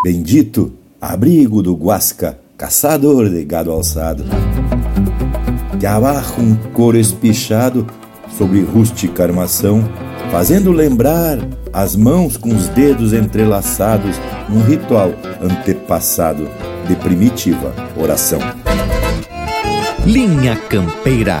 Bendito, abrigo do Guasca, caçador de gado alçado. Que abarra um couro espichado sobre rústica armação, fazendo lembrar as mãos com os dedos entrelaçados num ritual antepassado de primitiva oração. Linha Campeira.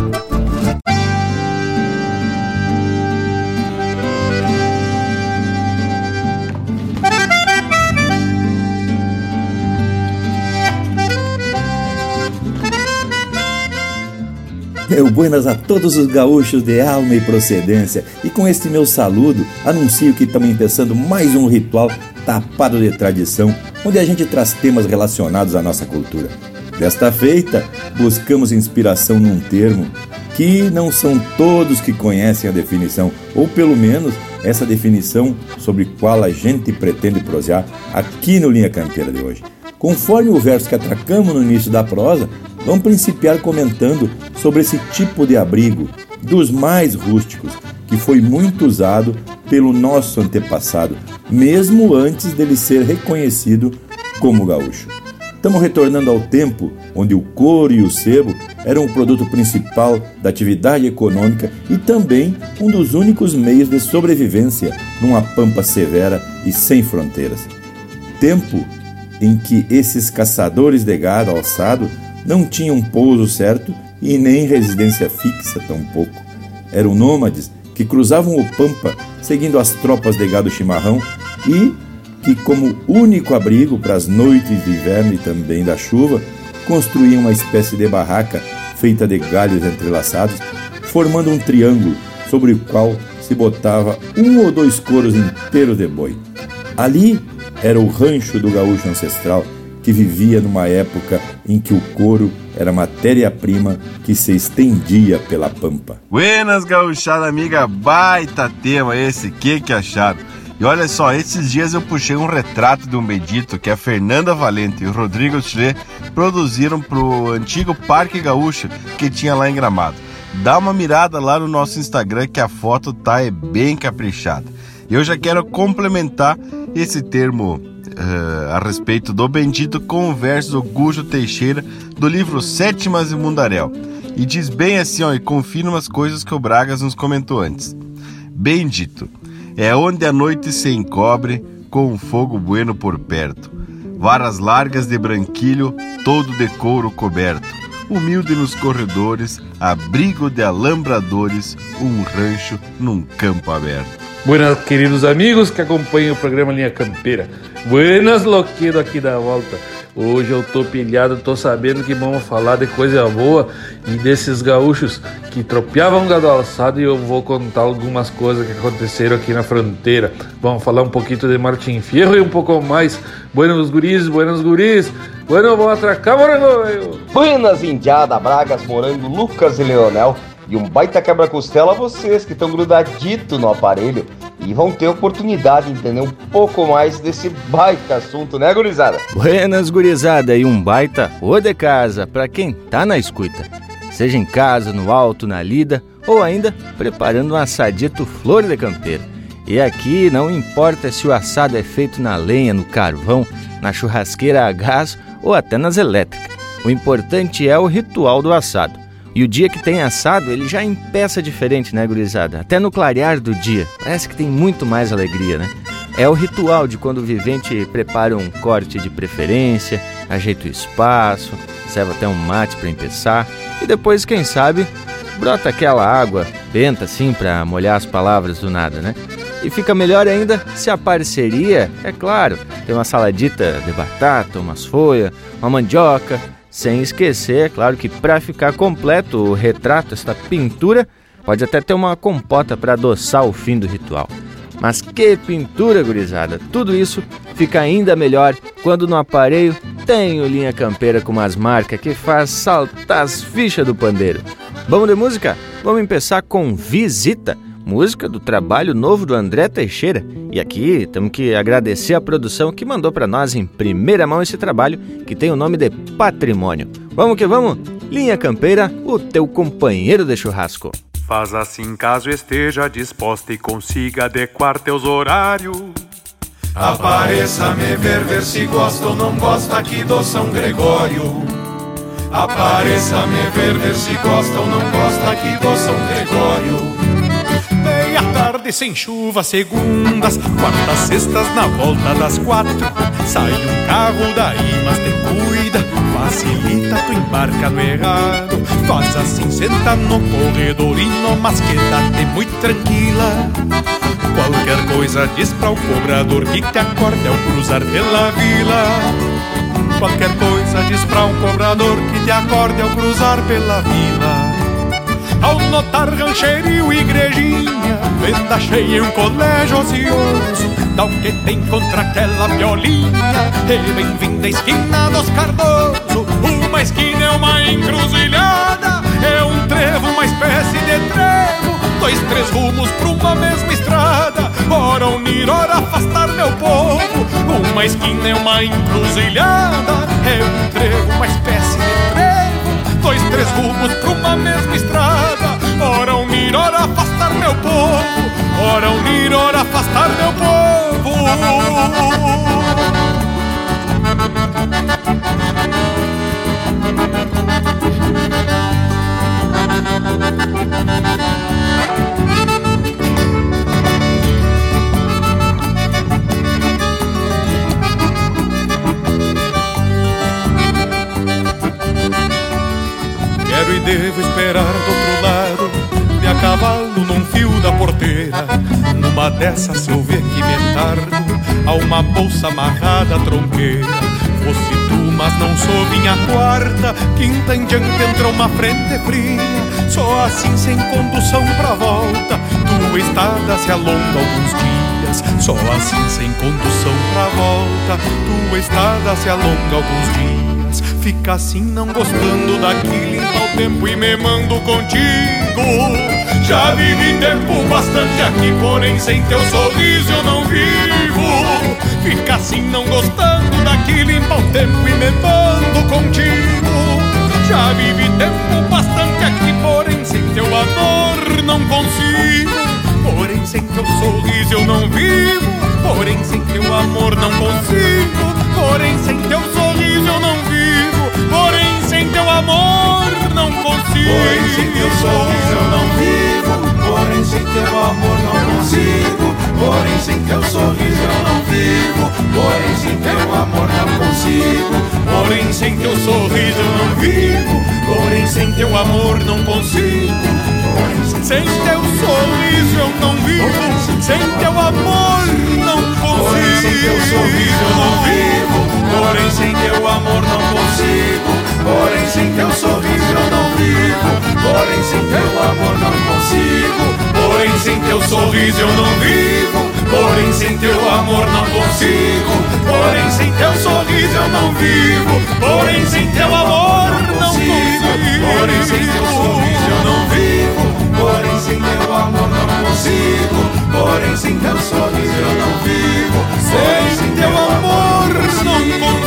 Meu buenas a todos os gaúchos de alma e procedência. E com este meu saludo, anuncio que estamos começando mais um ritual tapado de tradição, onde a gente traz temas relacionados à nossa cultura. Desta feita, buscamos inspiração num termo que não são todos que conhecem a definição, ou pelo menos essa definição sobre qual a gente pretende prosear aqui no Linha Campeira de hoje. Conforme o verso que atracamos no início da prosa, vamos principiar comentando sobre esse tipo de abrigo, dos mais rústicos, que foi muito usado pelo nosso antepassado, mesmo antes dele ser reconhecido como gaúcho. Estamos retornando ao tempo onde o couro e o sebo eram o produto principal da atividade econômica e também um dos únicos meios de sobrevivência numa pampa severa e sem fronteiras. Tempo em que esses caçadores de gado alçado não tinham pouso certo e nem residência fixa tampouco. Eram nômades que cruzavam o Pampa seguindo as tropas de gado chimarrão e que, como único abrigo para as noites de inverno e também da chuva, construíam uma espécie de barraca feita de galhos entrelaçados, formando um triângulo sobre o qual se botava um ou dois coros inteiros de boi. Ali era o rancho do gaúcho ancestral, que vivia numa época em que o couro era matéria-prima que se estendia pela pampa. Buenas, gauchada amiga, baita tema esse, que que acharam? E olha só, esses dias eu puxei um retrato de um bendito que a Fernanda Valente e o Rodrigo Tchê produziram pro antigo Parque Gaúcho que tinha lá em Gramado. Dá uma mirada lá no nosso Instagram que a foto tá é bem caprichada. Eu já quero complementar esse termo uh, a respeito do bendito com o verso do Gujo Teixeira do livro Sétimas e Mundaréu. E diz bem assim, ó, e confirma as coisas que o Bragas nos comentou antes. Bendito é onde a noite se encobre com um fogo bueno por perto. Varas largas de branquilho, todo de couro coberto. Humilde nos corredores, abrigo de alambradores, um rancho num campo aberto. Buenas, queridos amigos que acompanham o programa Linha Campeira. Buenas, loqueiro aqui da volta. Hoje eu tô pilhado, tô sabendo que vamos falar de coisa boa e desses gaúchos que tropeavam gado alçado e eu vou contar algumas coisas que aconteceram aqui na fronteira. Vamos falar um pouquinho de Martin Fierro e um pouco mais. Buenos guris, buenos guris. Bueno, vamos atracar, morango. Buenas, indiada, Bragas, morango, Lucas e Leonel e um baita quebra-costela a vocês que estão grudadito no aparelho e vão ter oportunidade de entender um pouco mais desse baita assunto, né, gurizada? Buenas, gurizada, e um baita o de casa para quem tá na escuta. Seja em casa, no alto, na lida ou ainda preparando um assadito flor de campeira. E aqui não importa se o assado é feito na lenha, no carvão, na churrasqueira a gás ou até nas elétricas. O importante é o ritual do assado. E o dia que tem assado, ele já empeça diferente, né, gurizada? Até no clarear do dia. Parece que tem muito mais alegria, né? É o ritual de quando o vivente prepara um corte de preferência, ajeita o espaço, serve até um mate para empeçar e depois, quem sabe, brota aquela água benta assim para molhar as palavras do nada, né? E fica melhor ainda se a parceria, é claro, tem uma saladita de batata, umas folhas, uma mandioca, sem esquecer, é claro que para ficar completo o retrato, esta pintura, pode até ter uma compota para adoçar o fim do ritual. Mas que pintura, gurizada! Tudo isso fica ainda melhor quando no aparelho tem o linha campeira com umas marcas que faz saltar as fichas do pandeiro. Vamos de música? Vamos começar com Visita, música do trabalho novo do André Teixeira. E aqui temos que agradecer a produção que mandou para nós em primeira mão esse trabalho que tem o nome de Patrimônio. Vamos que vamos? Linha Campeira, o teu companheiro de churrasco. Faz assim caso esteja disposta e consiga adequar teus horários. Apareça me ver, ver se gosta ou não gosta aqui do São Gregório. Apareça me ver, ver se gosta ou não gosta aqui do São Gregório. Sem chuva, segundas, quartas, sextas na volta das quatro. Sai um carro daí, mas te cuida, facilita tu embarca no errado. Faz assim, senta no corredorino, mas queda-te muito tranquila. Qualquer coisa diz para o cobrador que te acorde ao cruzar pela vila. Qualquer coisa diz para um cobrador que te acorde ao cruzar pela vila. Ao notar rancherio e igrejinha, venda cheia em um colégio ocioso, o que tem contra aquela violinha, e bem-vinda esquina dos Cardoso. Uma esquina é uma encruzilhada, é um trevo, uma espécie de trevo, dois, três rumos pra uma mesma estrada, ora unir, ora afastar meu povo. Uma esquina é uma encruzilhada, é um trevo, uma espécie de trevo, dois, três rumos pra uma mesma estrada, unir, ora afastar meu povo, ora unir, ora afastar meu povo. Quero e devo esperar do outro lado cavalo num fio da porteira. Numa dessas eu ver que me tardo A uma bolsa amarrada à tronqueira. Fosse tu, mas não sou minha quarta Quinta em diante entra uma frente fria. Só assim sem condução pra volta Tua estada se alonga alguns dias. Só assim sem condução pra volta Tua estada se alonga alguns dias. Fica assim não gostando daqui Limpa o tempo e me mando contigo Já vivi tempo bastante aqui Porém sem teu sorriso eu não vivo. Fica assim não gostando daqui Limpa o tempo e me mando contigo. Já vivi tempo bastante aqui Porém sem teu amor não consigo. Porém sem teu sorriso eu não vivo. Porém sem teu amor não consigo. Porém sem teu sorriso eu não vivo. Porém sem teu amor não consigo Porém sem teu sorriso eu não vivo Porém sem teu amor não consigo Porém sem teu sorriso eu não vivo Porém sem teu amor não consigo Porém sem teu sorriso eu não vivo Porém sem teu amor não consigo sem teu sorriso eu não vivo, sem teu amor não consigo. Porém sem teu sorriso eu não vivo, porém sem teu amor não consigo. Porém sem teu sorriso porém sem teu amor não consigo. Porém sem teu sorriso eu não vivo, porém sem teu amor não consigo. Porém sem teu sorriso eu não vivo, porém sem teu amor não consigo. Porém sem teu sorriso eu não vivo. Porém sem teu amor não consigo Porém sem teu sorriso eu não vivo Porém sem teu amor não consigo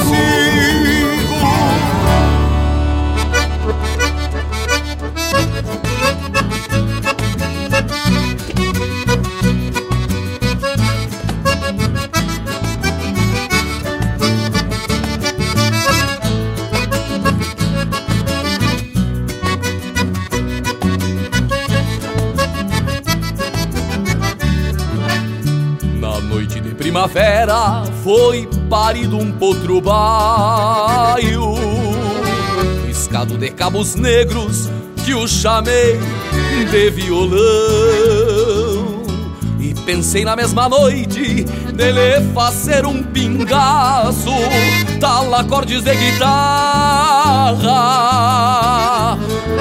foi parido um potro baio Riscado de cabos negros que o chamei de violão. E pensei na mesma noite nele fazer um pingaço Tal acordes de guitarra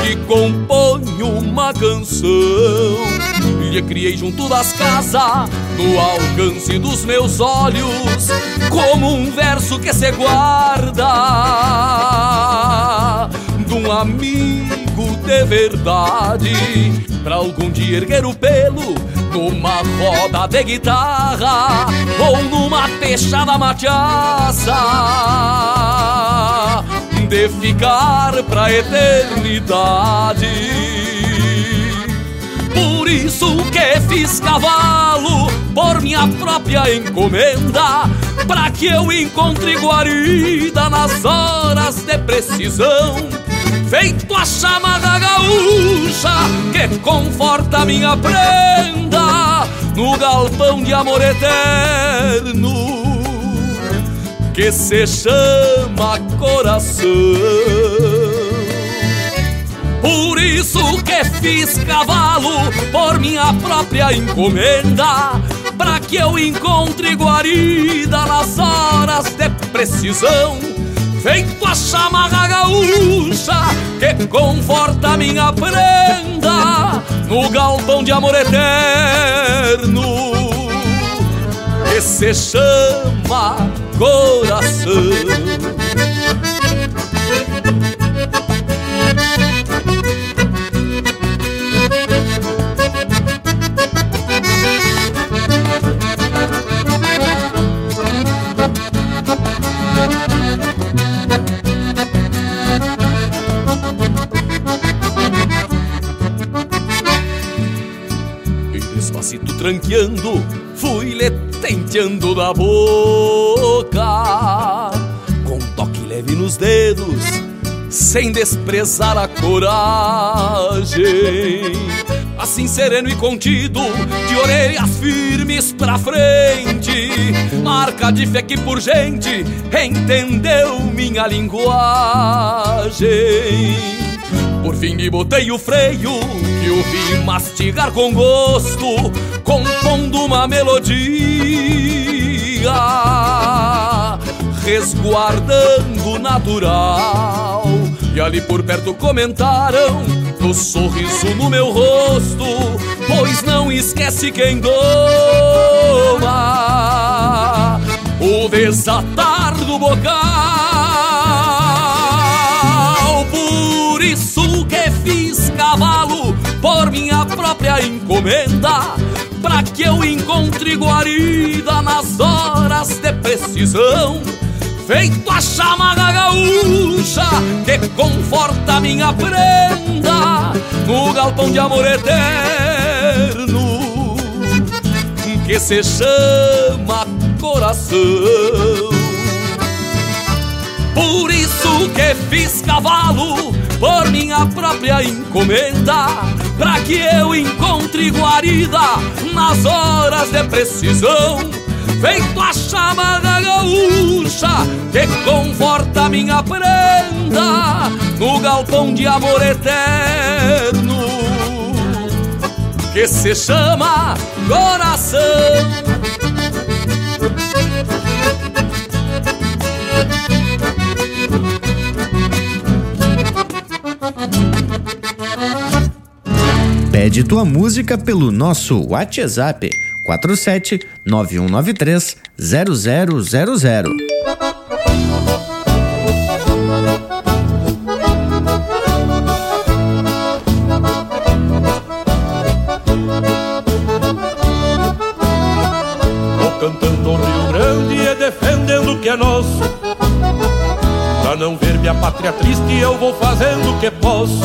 Que compõe uma canção E criei junto das casas no alcance dos meus olhos, como um verso que se guarda de um amigo de verdade. Pra algum dia erguer o pelo Numa roda de guitarra Ou numa peixada machaça De ficar pra eternidade Por isso que fiz cavalo Por minha própria encomenda Pra que eu encontre guarida nas horas de precisão. Feito a chama da gaúcha que conforta minha prenda No galpão de amor eterno que se chama coração por isso que fiz cavalo por minha própria encomenda Pra que eu encontre guarida nas horas de precisão. Feito a chamarra gaúcha que conforta minha prenda No galpão de amor eterno. Que se chama coração fui lhe tenteando da boca, com toque leve nos dedos, sem desprezar a coragem. Assim sereno e contido, de orelhas firmes pra frente, marca de fé que por gente entendeu minha linguagem. Por fim me botei o freio que o vi mastigar com gosto, compondo uma melodia, resguardando o natural. E ali por perto comentaram no sorriso no meu rosto, pois não esquece quem doma o desatar do bocal. cavalo por minha própria encomenda, pra que eu encontre guarida nas horas de precisão. Feito a chama da gaúcha que conforta minha prenda no galpão de amor eterno que se chama coração. Por isso que fiz cavalo por minha própria encomenda, pra que eu encontre guarida nas horas de precisão. Feito a chama da gaúcha que conforta minha prenda no galpão de amor eterno que se chama coração. Pede tua música pelo nosso WhatsApp 47 9193 0000. cantando o Rio Grande e defendendo o que é nosso. Pra não ver minha pátria triste, eu vou fazendo o que posso.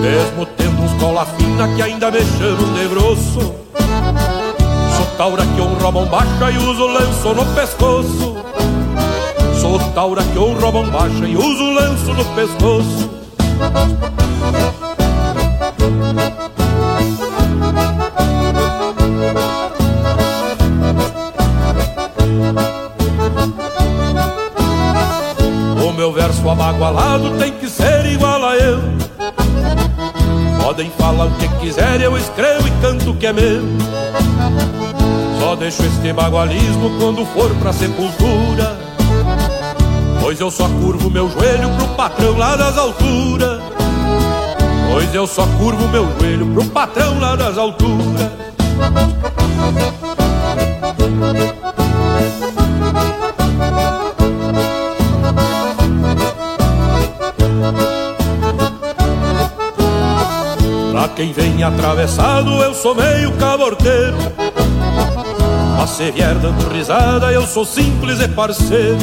Mesmo cola fina que ainda me chamam de grosso. Sou taura que honra bombacha e uso lenço no pescoço. Sou taura que honra bombacha e uso lenço no pescoço. O meu verso abagualado tem que ser igual a eu Podem falar o que quiser, eu escrevo e canto o que é meu. Só deixo este bagualismo quando for pra sepultura. Pois eu só curvo meu joelho pro patrão lá das alturas. Pois eu só curvo meu joelho pro patrão lá das alturas. Vem atravessado eu sou meio caborteiro. Mas se vier dando risada eu sou simples e parceiro.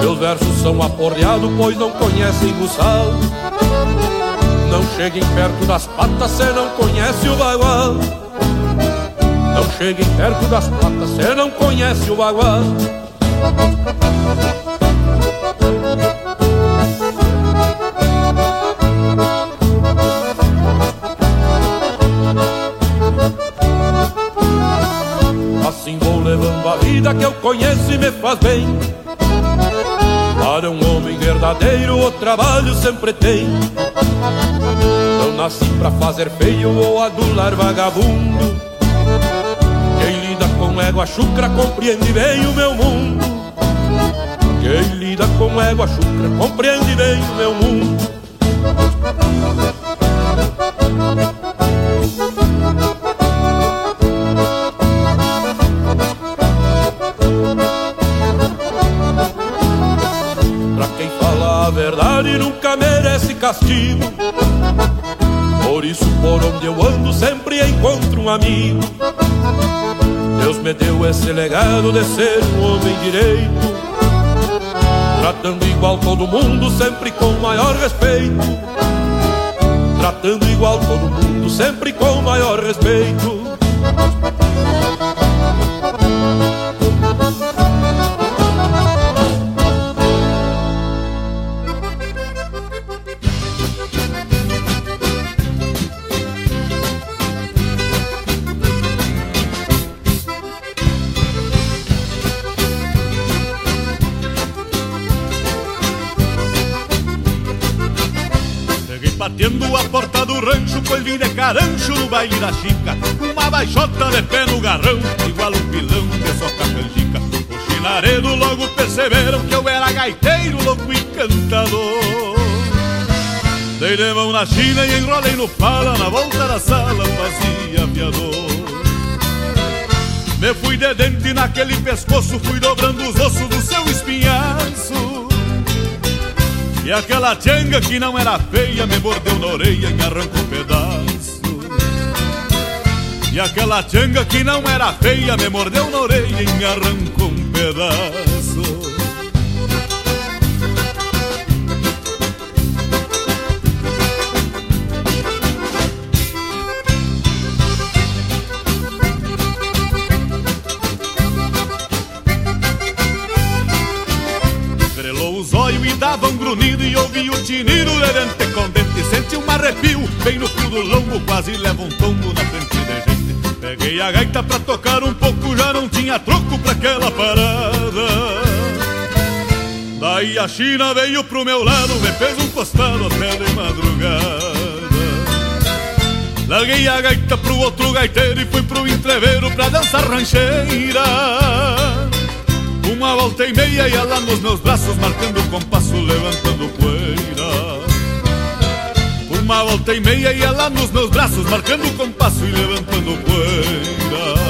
Meus versos são aporreados pois não conhecem o sal. Não cheguem perto das patas se não conhece o bagual. Não cheguem perto das patas se não conhece o bagual conheço e me faz bem. Para um homem verdadeiro, o trabalho sempre tem. Não nasci pra fazer feio ou adular vagabundo. Quem lida com égua chucra compreende bem o meu mundo. Quem lida com égua chucra compreende bem o meu mundo. Castigo. Por isso, por onde eu ando, sempre encontro um amigo. Deus me deu esse legado de ser um homem direito, tratando igual todo mundo, sempre com maior respeito. Tratando igual todo mundo, sempre com maior respeito. De carancho no baile da chica. Uma baixota de pé no garrão, igual um pilão de soca canjica. O chinaredo logo perceberam que eu era gaiteiro, louco e cantador Dei de mão na china e enrolei no pala Na volta da sala fazia aviador Me fui de dente naquele pescoço Fui dobrando os ossos do seu espinhaço e aquela tchanga que não era feia me mordeu na orelha e me arrancou um pedaço. E aquela tchanga que não era feia me mordeu na orelha e me arrancou um pedaço. E ouvi o tinido de dente com dente Senti um arrepio. Bem no fio do lombo, quase leva um tombo na frente da gente. Peguei a gaita pra tocar um pouco, já não tinha troco pra aquela parada. Daí a China veio pro meu lado, me fez um costado até de madrugada. Larguei a gaita pro outro gaiteiro e fui pro entreveiro pra dançar rancheira. Uma volta e meia e ela nos meus braços Marcando o compasso, levantando poeira. Uma volta e meia e ela nos meus braços Marcando o compasso e levantando poeira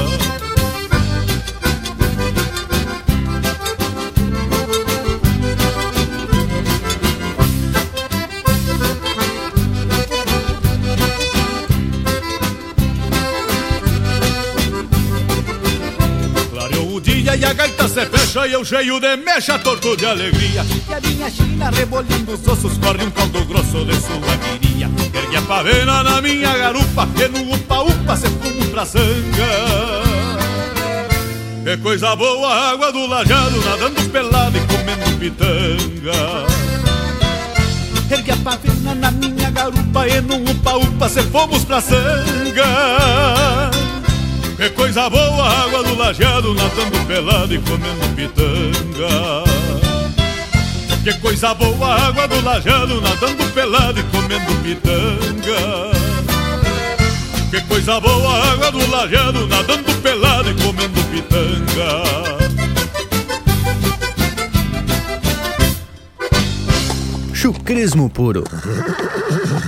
fecha e eu cheio de mecha, torto de alegria. E a minha china rebolindo os ossos, corre um caldo grosso de sua guiria. Ergue a pavena na minha garupa, que no upa-upa se fumo pra sanga. Que coisa boa a água do lajado, nadando pelado e comendo pitanga. Ergue a pavena na minha garupa e no upa-upa se fomos pra sanga. Que coisa boa, água do lajeado, nadando pelado e comendo pitanga. Que coisa boa, água do lajeado, nadando pelado e comendo pitanga. Que coisa boa, água do lajeado, nadando pelado e comendo pitanga. Chucrismo puro.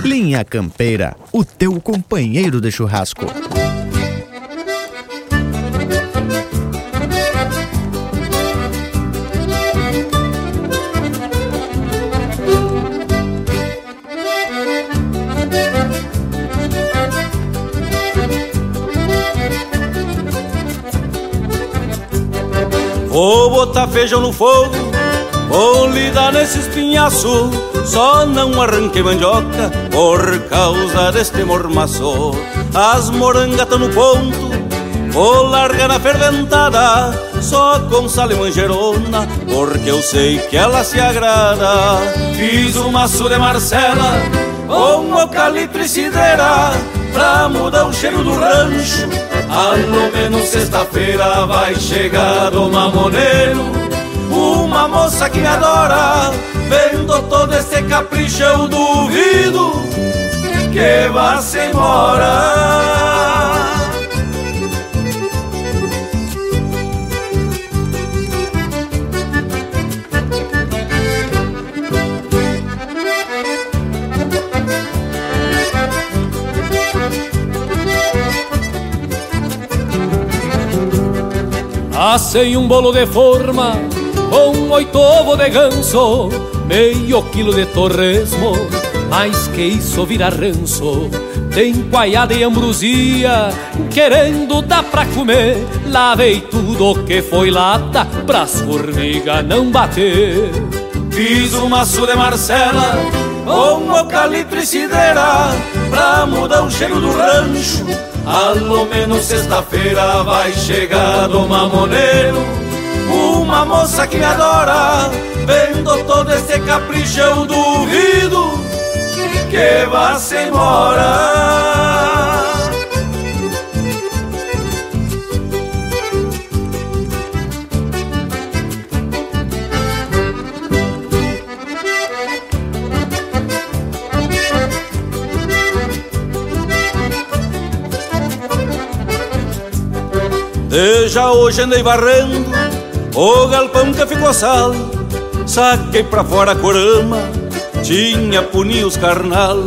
Linha Campeira, o teu companheiro de churrasco. Bota feijão no fogo, vou lidar nesse espinhaço. Só não arranquei mandioca por causa deste mormaço. As morangas tão no ponto, vou largar na ferventada. Só com sal e manjerona, porque eu sei que ela se agrada. Fiz um maço de Marcela, com eucalipto e cideira, pra mudar o cheiro do rancho. Ao menos sexta-feira vai chegar o mamoneiro uma moça que me adora Vendo todo esse capricho eu duvido Que vá-se embora Assei um bolo de forma com oito ovos de ganso, meio quilo de torresmo, mais que isso vira ranço. Tem coaiada e ambrosia, querendo dar pra comer. Lavei tudo que foi lata, pras formigas não bater. Fiz um maço de Marcela, com eucalipto e cideira, pra mudar o cheiro do rancho. Ao menos sexta-feira vai chegar do mamoneiro uma moça que me adora Vendo todo esse capricho eu duvido Que vá-se embora Já hoje andei varrendo o galpão que ficou sal. Saquei pra fora a corama Tinha punios carnal.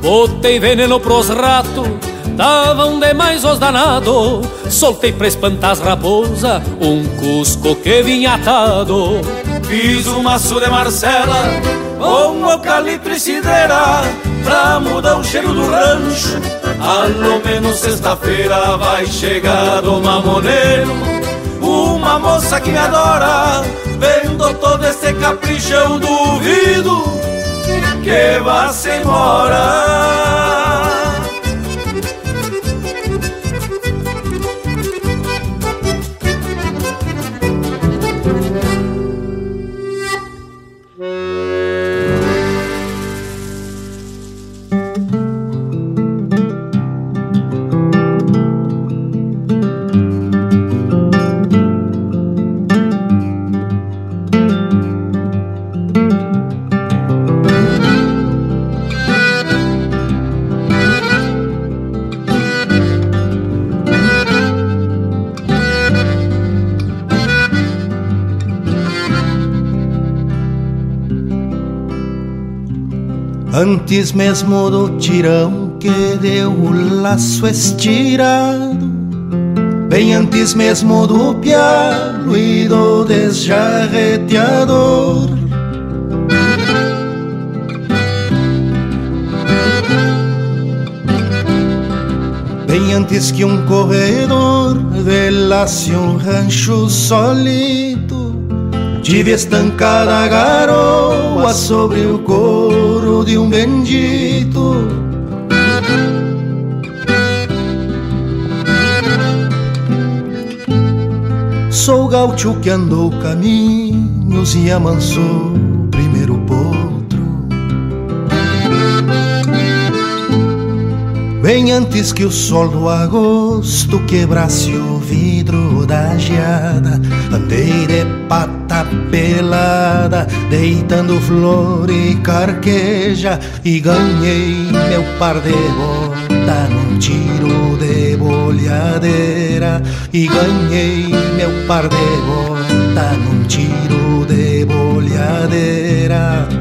Botei veneno pros ratos Davam demais os danado Soltei pra espantar as raposa Um cusco que vinha atado. Fiz um maço de Marcela Com eucalipto e cideira Pra mudar o cheiro do rancho. Ao menos sexta-feira vai chegar o mamoneiro. Uma moça que me adora Vendo todo esse capricho eu duvido Que vá-se embora Antes mesmo do tirão que deu o laço estirado. Bem antes mesmo do pialo e do desjarreteador. Bem antes que um corredor velasse um rancho solito Tive estancada a garoa sobre o couro de um bendito. Sou gaúcho que andou caminhos e amansou primeiro potro. Bem antes que o sol do agosto quebrasse o vidro da geada, andei de pata pelada, deitando flor e carqueja, e ganhei meu par de bota num tiro de bolhadeira, e ganhei meu par de bota num tiro de bolhadeira.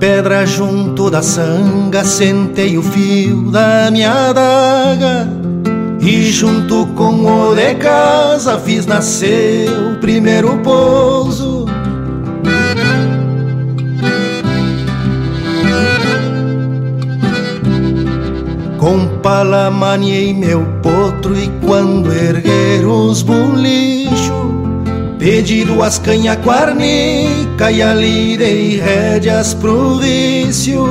Pedra junto da sanga sentei o fio da minha adaga e junto com o de casa fiz nascer o primeiro pouso. Com pala maniei meu potro e quando erguer os bolichos Pedi duas canha quarnica e ali dei rédeas pro vício.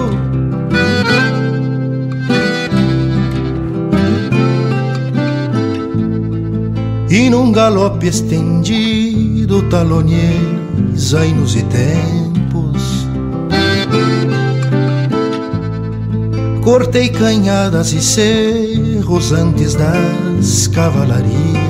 E num galope estendido talonhei zainos e tempos. Cortei canhadas e cerros antes das cavalarias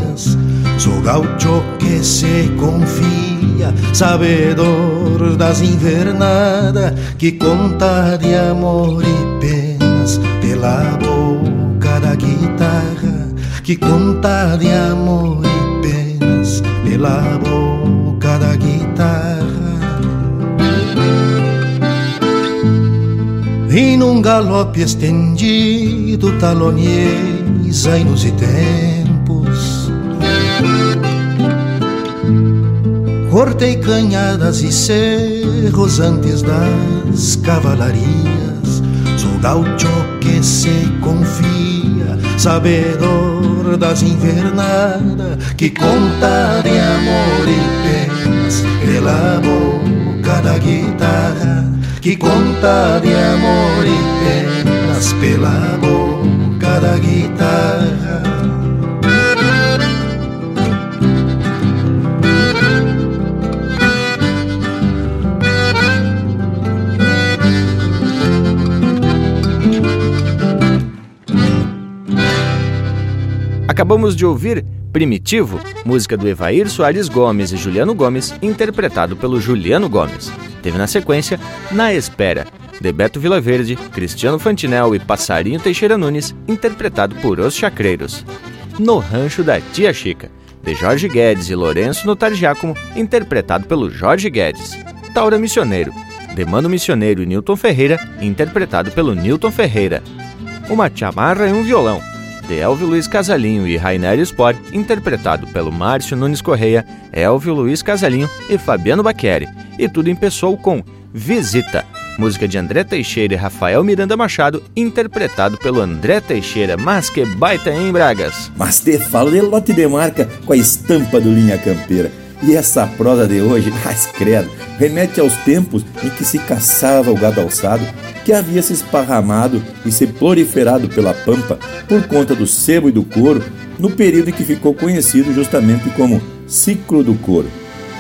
Sou gaucho que se confia, sabedor das invernadas, que conta de amor e penas pela boca da guitarra, que conta de amor e penas pela boca da guitarra. E num galope estendido talonhei zainos Cortei canhadas e cerros antes das cavalarias. Sou gaucho que se confia, sabedor das invernadas, que conta de amor e penas pela boca da guitarra, que conta de amor e penas pela boca da guitarra. Acabamos de ouvir Primitivo, música do Evair Soares Gomes e Juliano Gomes, interpretado pelo Juliano Gomes. Teve na sequência Na Espera, de Beto Vilaverde, Cristiano Fantinel e Passarinho Teixeira Nunes, interpretado por Os Chacreiros. No Rancho da Tia Chica, de Jorge Guedes e Lourenço Notar Giacomo, interpretado pelo Jorge Guedes. Taura Missioneiro, de Mano Missioneiro e Newton Ferreira, interpretado pelo Newton Ferreira. Uma chamarra e um violão, de Elvio Luiz Casalinho e Rainer Sport, interpretado pelo Márcio Nunes Correia, Elvio Luiz Casalinho e Fabiano Bacchieri. E tudo empeçou com Visita, música de André Teixeira e Rafael Miranda Machado, interpretado pelo André Teixeira. Mas que baita, em Bragas? Mas te falo de lote de marca com a estampa do Linha Campeira. E essa prosa de hoje, mas credo, remete aos tempos em que se caçava o gado alçado, que havia se esparramado e se proliferado pela pampa por conta do sebo e do couro, no período em que ficou conhecido justamente como ciclo do couro.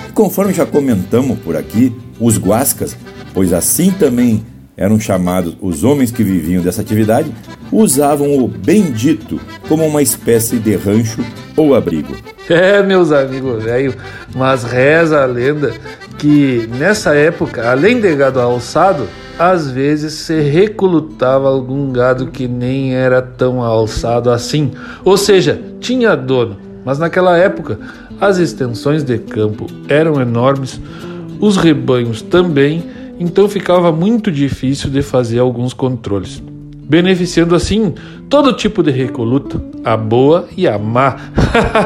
E conforme já comentamos por aqui, os guascas, pois assim também eram chamados os homens que viviam dessa atividade, usavam o bendito como uma espécie de rancho ou abrigo. É, meus amigos velho, mas reza a lenda que nessa época, além de gado alçado, às vezes se recrutava algum gado que nem era tão alçado assim, ou seja, tinha dono. Mas naquela época, as extensões de campo eram enormes, os rebanhos também, então ficava muito difícil de fazer alguns controles beneficiando assim todo tipo de recoluta, a boa e a má.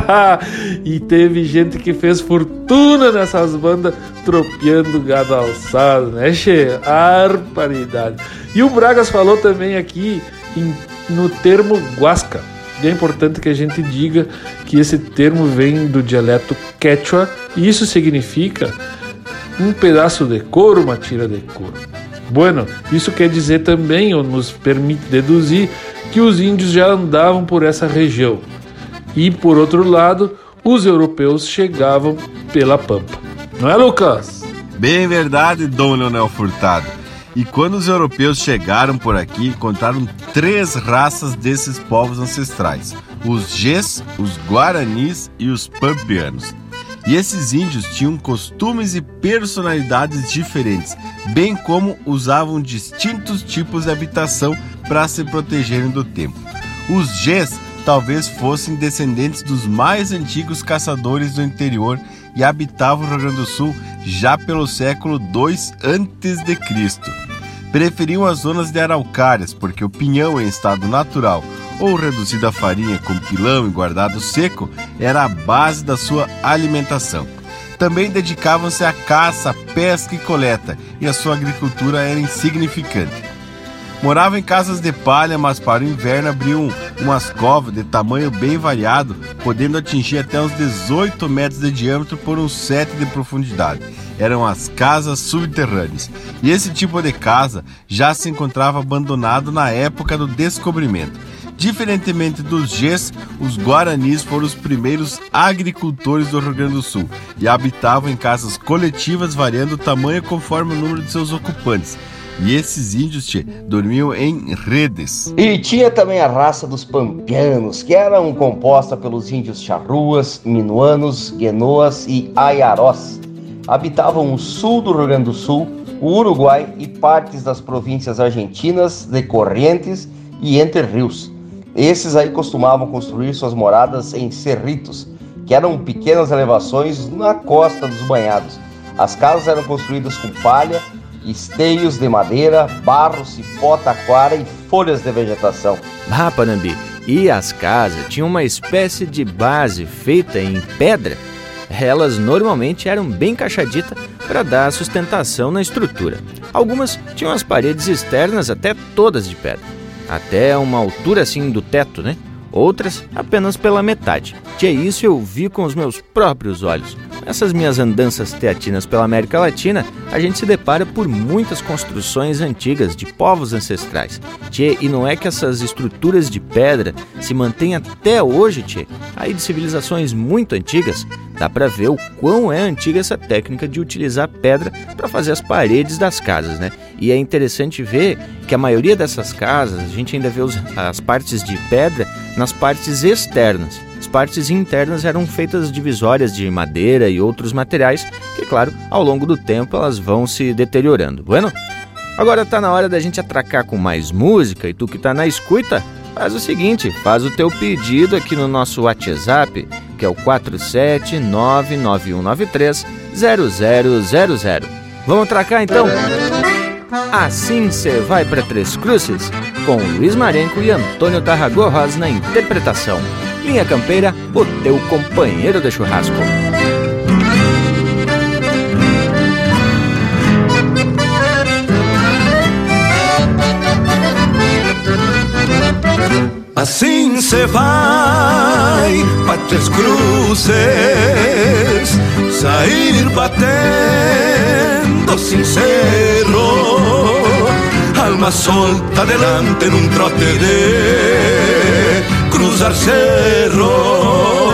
e teve gente que fez fortuna nessas bandas tropeando gado alçado, né, che? Arparidade. E o Bragas falou também aqui em, no termo guasca. E é importante que a gente diga que esse termo vem do dialeto quechua e isso significa um pedaço de couro, uma tira de couro. Bueno, isso quer dizer também, ou nos permite deduzir, que os índios já andavam por essa região. E, por outro lado, os europeus chegavam pela pampa. Não é, Lucas? Bem verdade, Dom Leonel Furtado. E quando os europeus chegaram por aqui, encontraram três raças desses povos ancestrais: os Gês, os Guaranis e os Pampianos. E esses índios tinham costumes e personalidades diferentes, bem como usavam distintos tipos de habitação para se protegerem do tempo. Os Gês talvez fossem descendentes dos mais antigos caçadores do interior e habitavam o Rio Grande do Sul já pelo século II a.C. preferiam as zonas de araucárias, porque o pinhão em estado natural ou reduzido a farinha com pilão e guardado seco era a base da sua alimentação. Também dedicavam-se à caça, pesca e coleta, e a sua agricultura era insignificante. Moravam em casas de palha, mas para o inverno abriam umas covas de tamanho bem variado, podendo atingir até uns 18 metros de diâmetro por uns 7 de profundidade. Eram as casas subterrâneas. E esse tipo de casa já se encontrava abandonado na época do descobrimento. Diferentemente dos Gs, os Guaranis foram os primeiros agricultores do Rio Grande do Sul e habitavam em casas coletivas variando o tamanho conforme o número de seus ocupantes. E esses índios tchê, dormiam em redes. E tinha também a raça dos pampianos, que eram composta pelos índios charruas, minuanos, guenoas e aiarós. Habitavam o sul do Rio Grande do Sul, o Uruguai e partes das províncias argentinas de Corrientes e Entre Rios. Esses aí costumavam construir suas moradas em cerritos, que eram pequenas elevações na costa dos banhados. As casas eram construídas com palha esteios de madeira, barro, cipó, taquara e folhas de vegetação. Ah, Panambi, e as casas tinham uma espécie de base feita em pedra. Elas normalmente eram bem encaixaditas para dar sustentação na estrutura. Algumas tinham as paredes externas até todas de pedra, até uma altura assim do teto, né? Outras apenas pela metade. Que isso eu vi com os meus próprios olhos. Nessas minhas andanças teatinas pela América Latina, a gente se depara por muitas construções antigas de povos ancestrais. Tchê, e não é que essas estruturas de pedra se mantêm até hoje, tchê, aí de civilizações muito antigas, dá para ver o quão é antiga essa técnica de utilizar pedra para fazer as paredes das casas, né? E é interessante ver que a maioria dessas casas, a gente ainda vê os, as partes de pedra nas partes externas partes internas eram feitas divisórias de madeira e outros materiais que, claro, ao longo do tempo elas vão se deteriorando. Bueno, agora tá na hora da gente atracar com mais música e tu que tá na escuta, faz o seguinte, faz o teu pedido aqui no nosso WhatsApp, que é o 47991930000. Vamos atracar então? Assim cê vai para Três Cruzes, com Luiz Marenco e Antônio Tarragorros na interpretação. Linha Campeira, o teu companheiro de churrasco. Assim se vai para Três Cruzes, sair batendo sincero, alma solta delante num trote de cruzar cerro.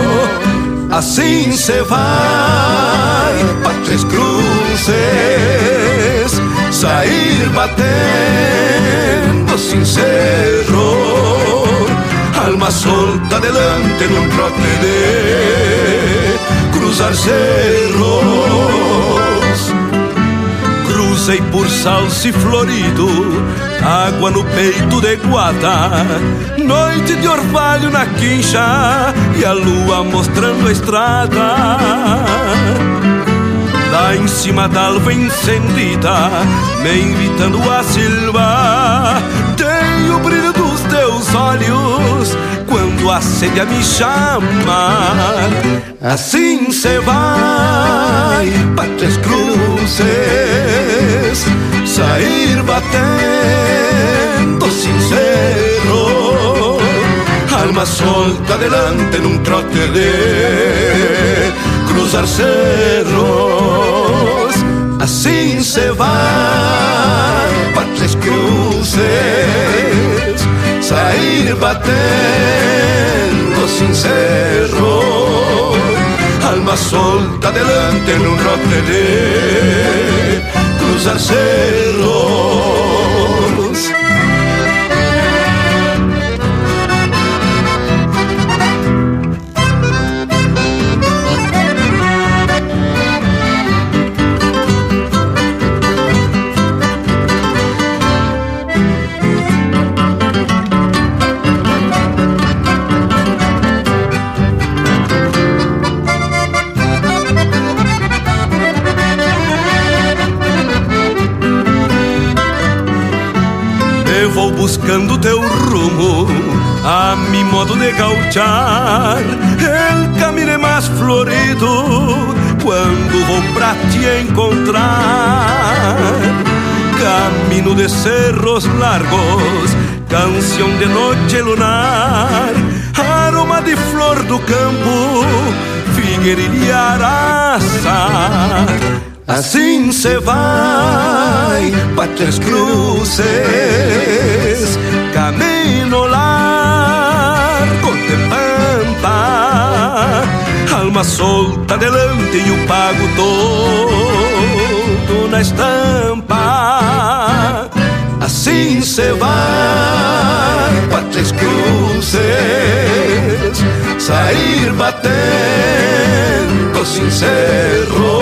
Assim se vai para Três Cruzes, sair batendo sincero, alma solta delante num trote de cruzar cerros. Cruzei por salse florido água no peito de guata, noite de orvalho na quincha e a lua mostrando a estrada. Lá em cima da alva incendida, me invitando a silva, tem o brilho dos teus olhos quando a sede me chama. Assim se vai para Três Cruzes, sair batendo sincero, alma solta delante num trote de cruzar cerros. Assim se vai para Três Cruzes, sair batendo sincero, alma solta delante num trote de cruzar cerros. De gauchar. El camino mais florido quando vou pra te encontrar. Camino de cerros largos, canção de noite lunar, aroma de flor do campo, figueirilha araça. Assim se vai para Tres Cruces, camino alma solta delante e o pago todo na estampa. Assim se vai para Tres Cruces, sair batendo sincero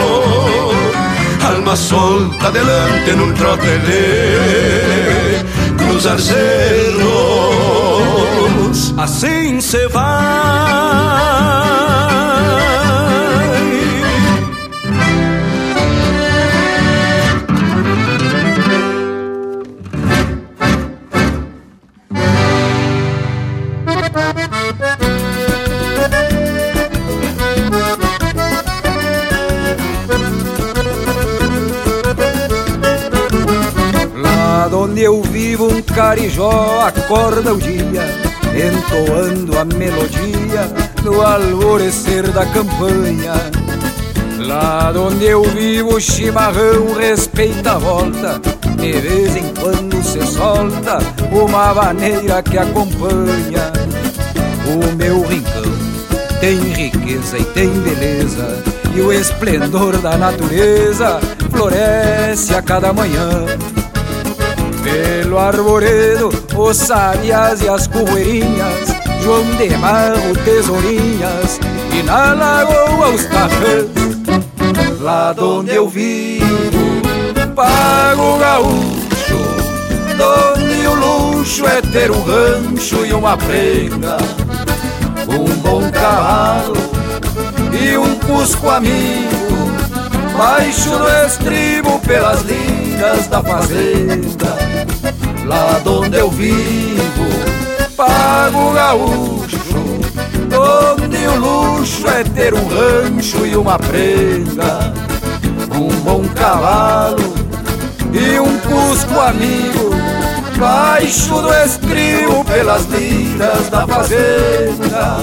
alma solta delante en un trote de cruzar cerros. Así se va. Carijó acorda o dia, entoando a melodia no alvorecer da campanha. Lá onde eu vivo o chimarrão respeita a volta, de vez em quando se solta uma maneira que acompanha. O meu rincão tem riqueza e tem beleza, e o esplendor da natureza floresce a cada manhã. Pelo arvoredo, os sabias e as correirinhas João de Marro, tesourinhas E na lagoa os tafãs Lá onde eu vivo, pago gaúcho Donde o luxo é ter um rancho e uma prenda Um bom cavalo e um cusco amigo Baixo do estribo pelas linhas da fazenda Lá onde eu vivo, pago gaúcho Onde o luxo é ter um rancho e uma prenda Um bom cavalo e um cusco amigo Baixo do estribo pelas linhas da fazenda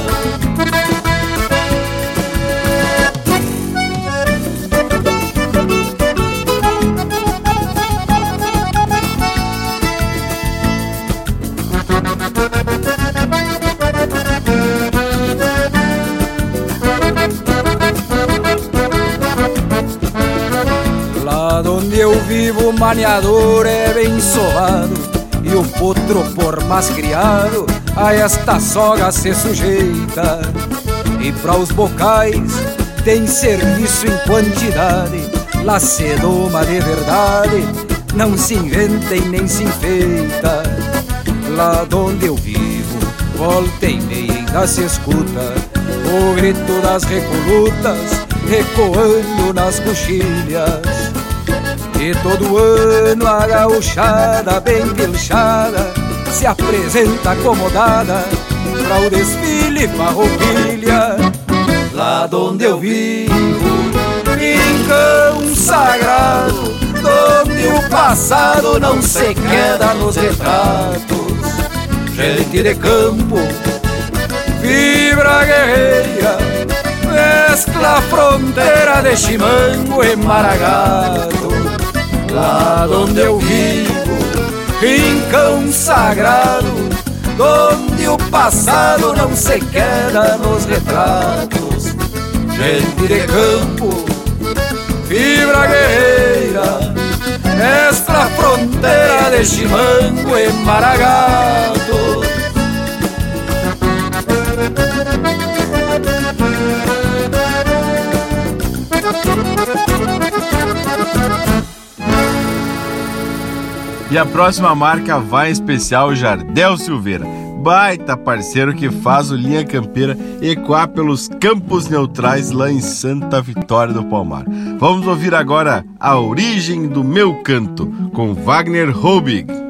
maniador é bem sovado E o potro por mais criado a esta soga se sujeita. E para os bocais tem serviço em quantidade Lá se doma de verdade, não se inventa e nem se enfeita. Lá onde eu vivo, volta e meia ainda se escuta O grito das recolutas ecoando nas coxilhas todo ano a gauchada bem pilchada Se apresenta acomodada Pra o desfile farroupilha. Lá onde eu vivo Rincão sagrado Onde o passado não se queda nos retratos. Gente de campo Fibra guerreira Mescla fronteira de chimango e maragato lá onde eu vivo, rincão sagrado, onde o passado não se queda nos retratos. Gente de campo, fibra guerreira, esta fronteira de chimango e maragato. E a próxima marca vai em especial Jardel Silveira, baita parceiro que faz o Linha Campeira ecoar pelos campos neutrais lá em Santa Vitória do Palmar. Vamos ouvir agora A Origem do Meu Canto, com Wagner Hobig.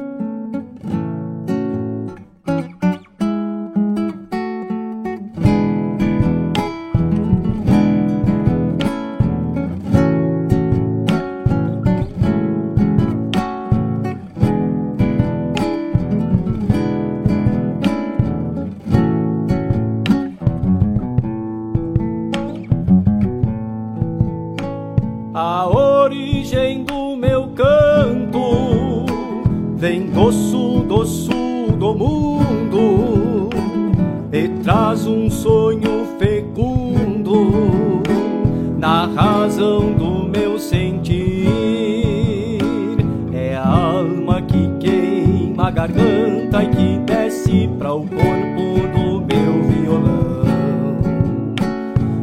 Desce para o corpo do meu violão.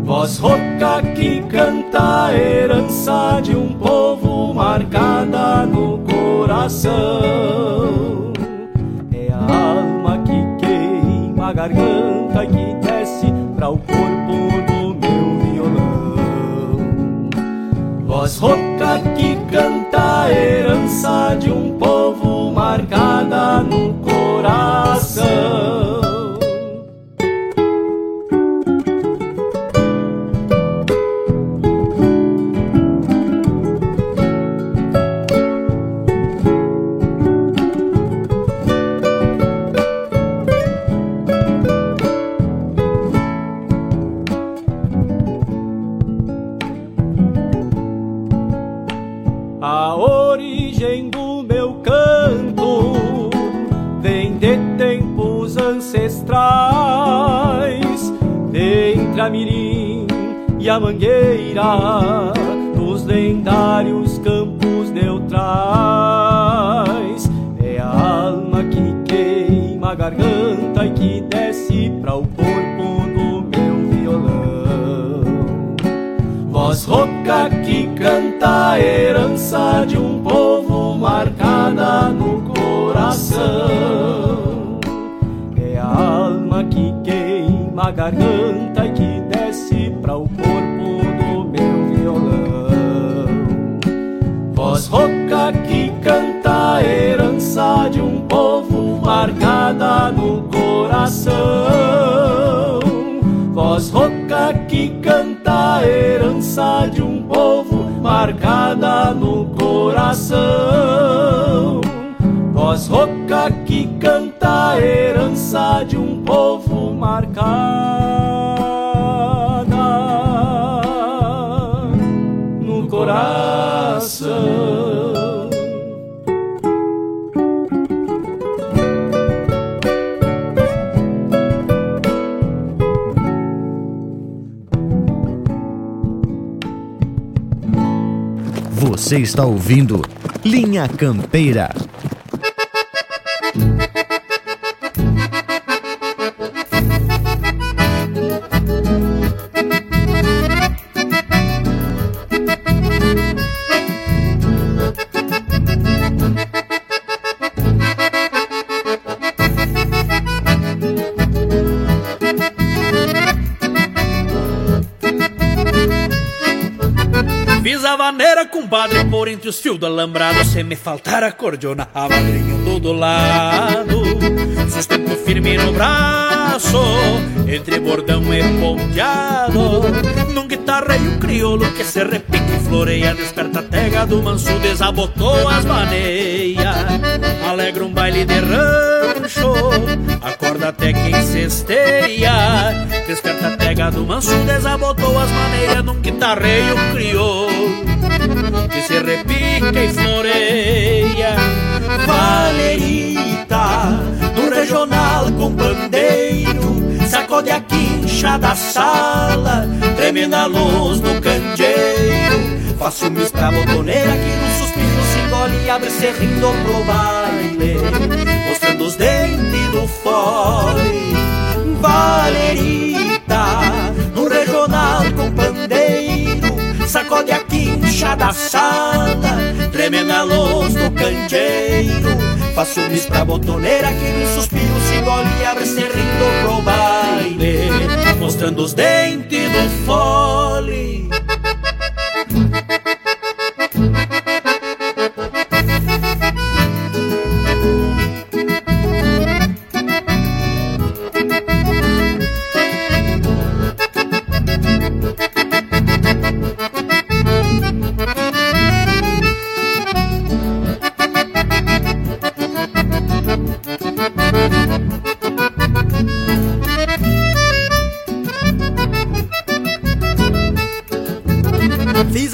Voz rouca que canta a herança de um povo marcada no coração. É a alma que queima a garganta que desce para o corpo do meu violão. Voz rouca que canta a herança de um povo marcada no coração. Ouvindo Linha Campeira. Se me faltar a cordiona, a madrinha do lado Sustento firme no braço, entre bordão e ponteado. Num guitarreio crioulo que se repica e floreia Desperta a tega do manso, desabotou as maneias. Alegra um baile de rancho, acorda até quem cesteia Desperta a tega do manso, desabotou as maneiras Num guitarreio crioulo que se repica e floreia. Valerita, no regional com pandeiro, sacode a quincha da sala, treme na luz do candeeiro. Faço mis pra botoneira que no suspiro se engole e abre serrindo pro baile, mostrando os dentes do fole. Valerita, sacode a quincha da sala, treme na luz do candeeiro. Faço mis pra botoneira que me suspiro, se engole e abre serrindo pro baile, mostrando os dentes do fole.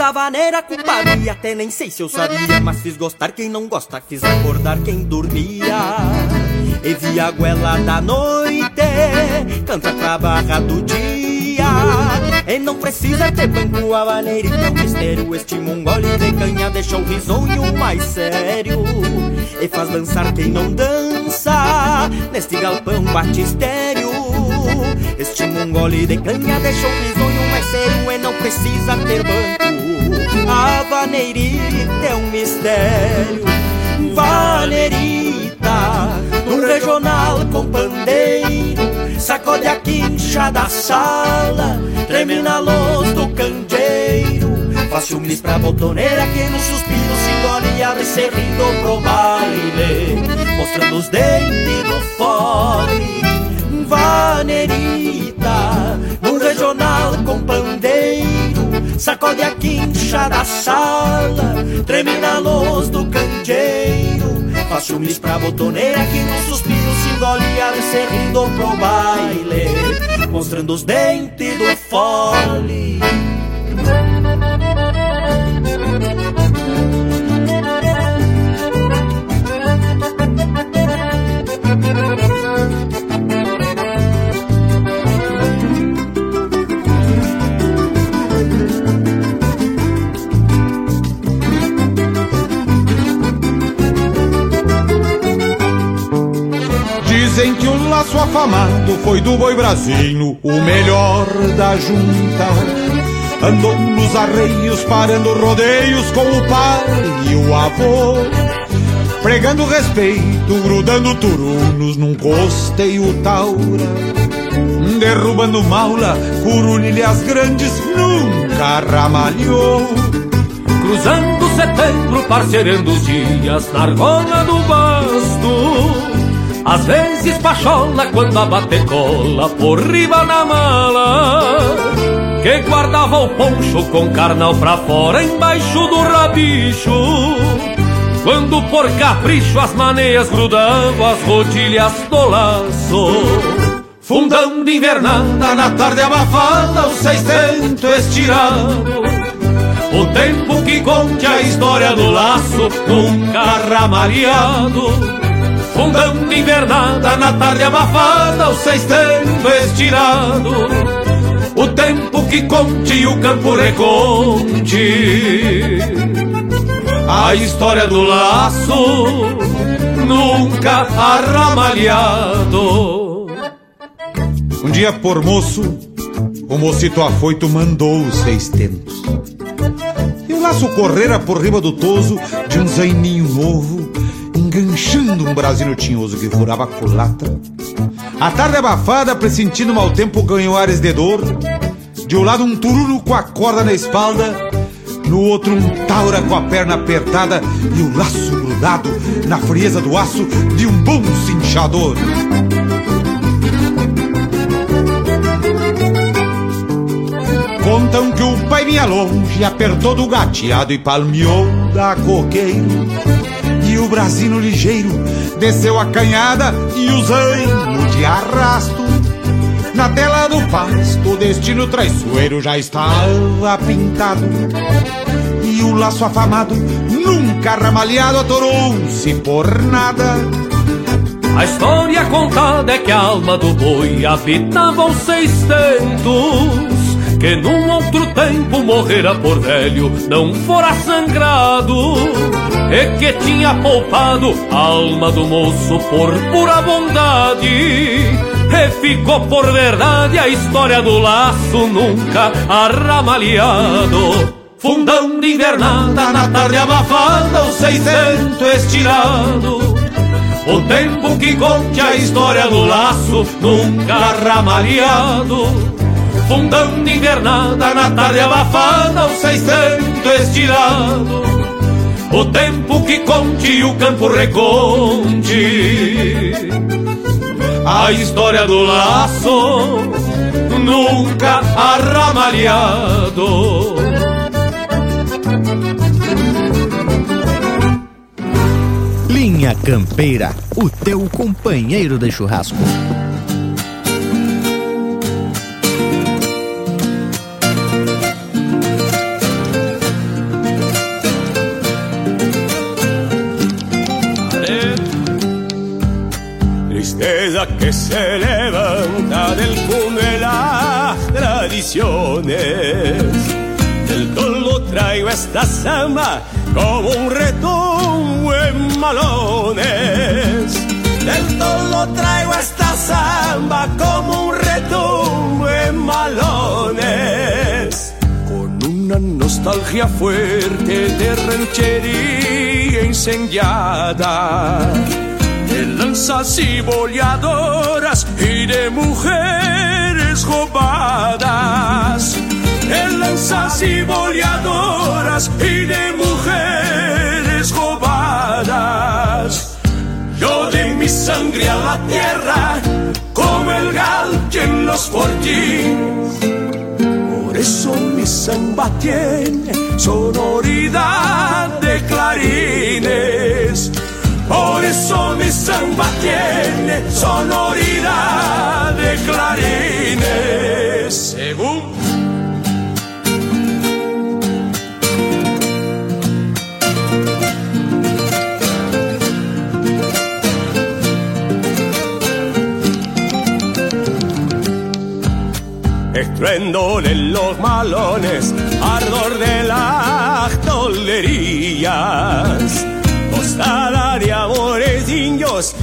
Da vaneira, culpa minha, até nem sei se eu sabia. Mas fiz gostar quem não gosta, fiz acordar quem dormia. E vi a goela da noite, canta pra barra do dia. E não precisa ter banco, a e teu mistério. Este mongole de canha deixa o risonho mais sério. E faz dançar quem não dança, neste galpão batistério. Este mongole de canha deixa o risonho mais sério. E não precisa ter banco, a vaneirita é um mistério. Vaneirita, no regional com pandeiro Sacode a quincha da sala Treme na luz do candeeiro Faz ciúmes pra botoneira que no suspiro se engole e abre rindo pro baile Mostrando os dentes do fole Vanerita, no regional com pandeiro Sacode a quincha da sala Treme na luz do candeeiro Faz ciúmes pra botoneira que no suspiro se engole e abre rindo pro baile Mostrando os dentes do fole laço afamado foi do boi brasino, o melhor da junta. Andou nos arreios, parando rodeios com o pai e o avô. Pregando respeito, grudando turunos num costeio taura. Derrubando maula, curulilhas grandes, nunca ramalhou. Cruzando setembro, parceirando os dias na argola do basto. Às vezes pachola quando a bate cola por riba na mala Que guardava o poncho com carnal pra fora embaixo do rabicho. Quando por capricho as maneias grudavam as rodilhas do laço. Fundão de invernada na tarde abafada o seiscento estirado. O tempo que conte a história do laço nunca ramalhado Fundão invernada na tarde abafada, o seistento estirado. O tempo que conte e o campo reconte. A história do laço nunca arramalhado. Um dia por moço, o mocito afoito mandou os seiscentos. E o laço correra por riba do toso de um zaininho novo enganchando um brasino tinhoso que furava a culatra. A tarde abafada, pressentindo mau tempo, ganhou ares de dor. De um lado um tururo com a corda na espalda, no outro um taura com a perna apertada e o laço grudado na frieza do aço de um bom cinchador. Contam que o pai vinha longe, apertou do gateado e palmeou da coqueiro e o brasino ligeiro desceu a canhada e o zaino de arrasto. Na tela do pasto, o destino traiçoeiro já estava pintado. E o laço afamado, nunca ramalhado, atorou-se por nada. A história contada é que a alma do boi habitava os seiscentos que num outro tempo morrera por velho, não fora sangrado, e que tinha poupado a alma do moço por pura bondade. E ficou por verdade a história do laço nunca arramalhado. Fundão de invernada na tarde abafada, o seiscento estirado. O tempo que conte a história do laço nunca arramalhado. Fundão de invernada na tarde abafada, o seiscento estirado. O tempo que conte o campo reconte. A história do laço nunca arramalhado. Linha Campeira, o teu companheiro de churrasco. Que se levanta del fondo de las tradiciones. Del tolo traigo esta samba como un retumbo en malones. Del tolo traigo esta samba como un retumbo en malones. Con una nostalgia fuerte de ranchería incendiada lanzas y boleadoras y de mujeres robadas. De lanzas y boleadoras y de mujeres robadas. Yo de mi sangre a la tierra, como el gallo en los fortines. Por eso mi samba tiene sonoridad tiene sonoridad de clarines. Según estruendo de los malones, ardor de las tolerías Tostada de amores indios,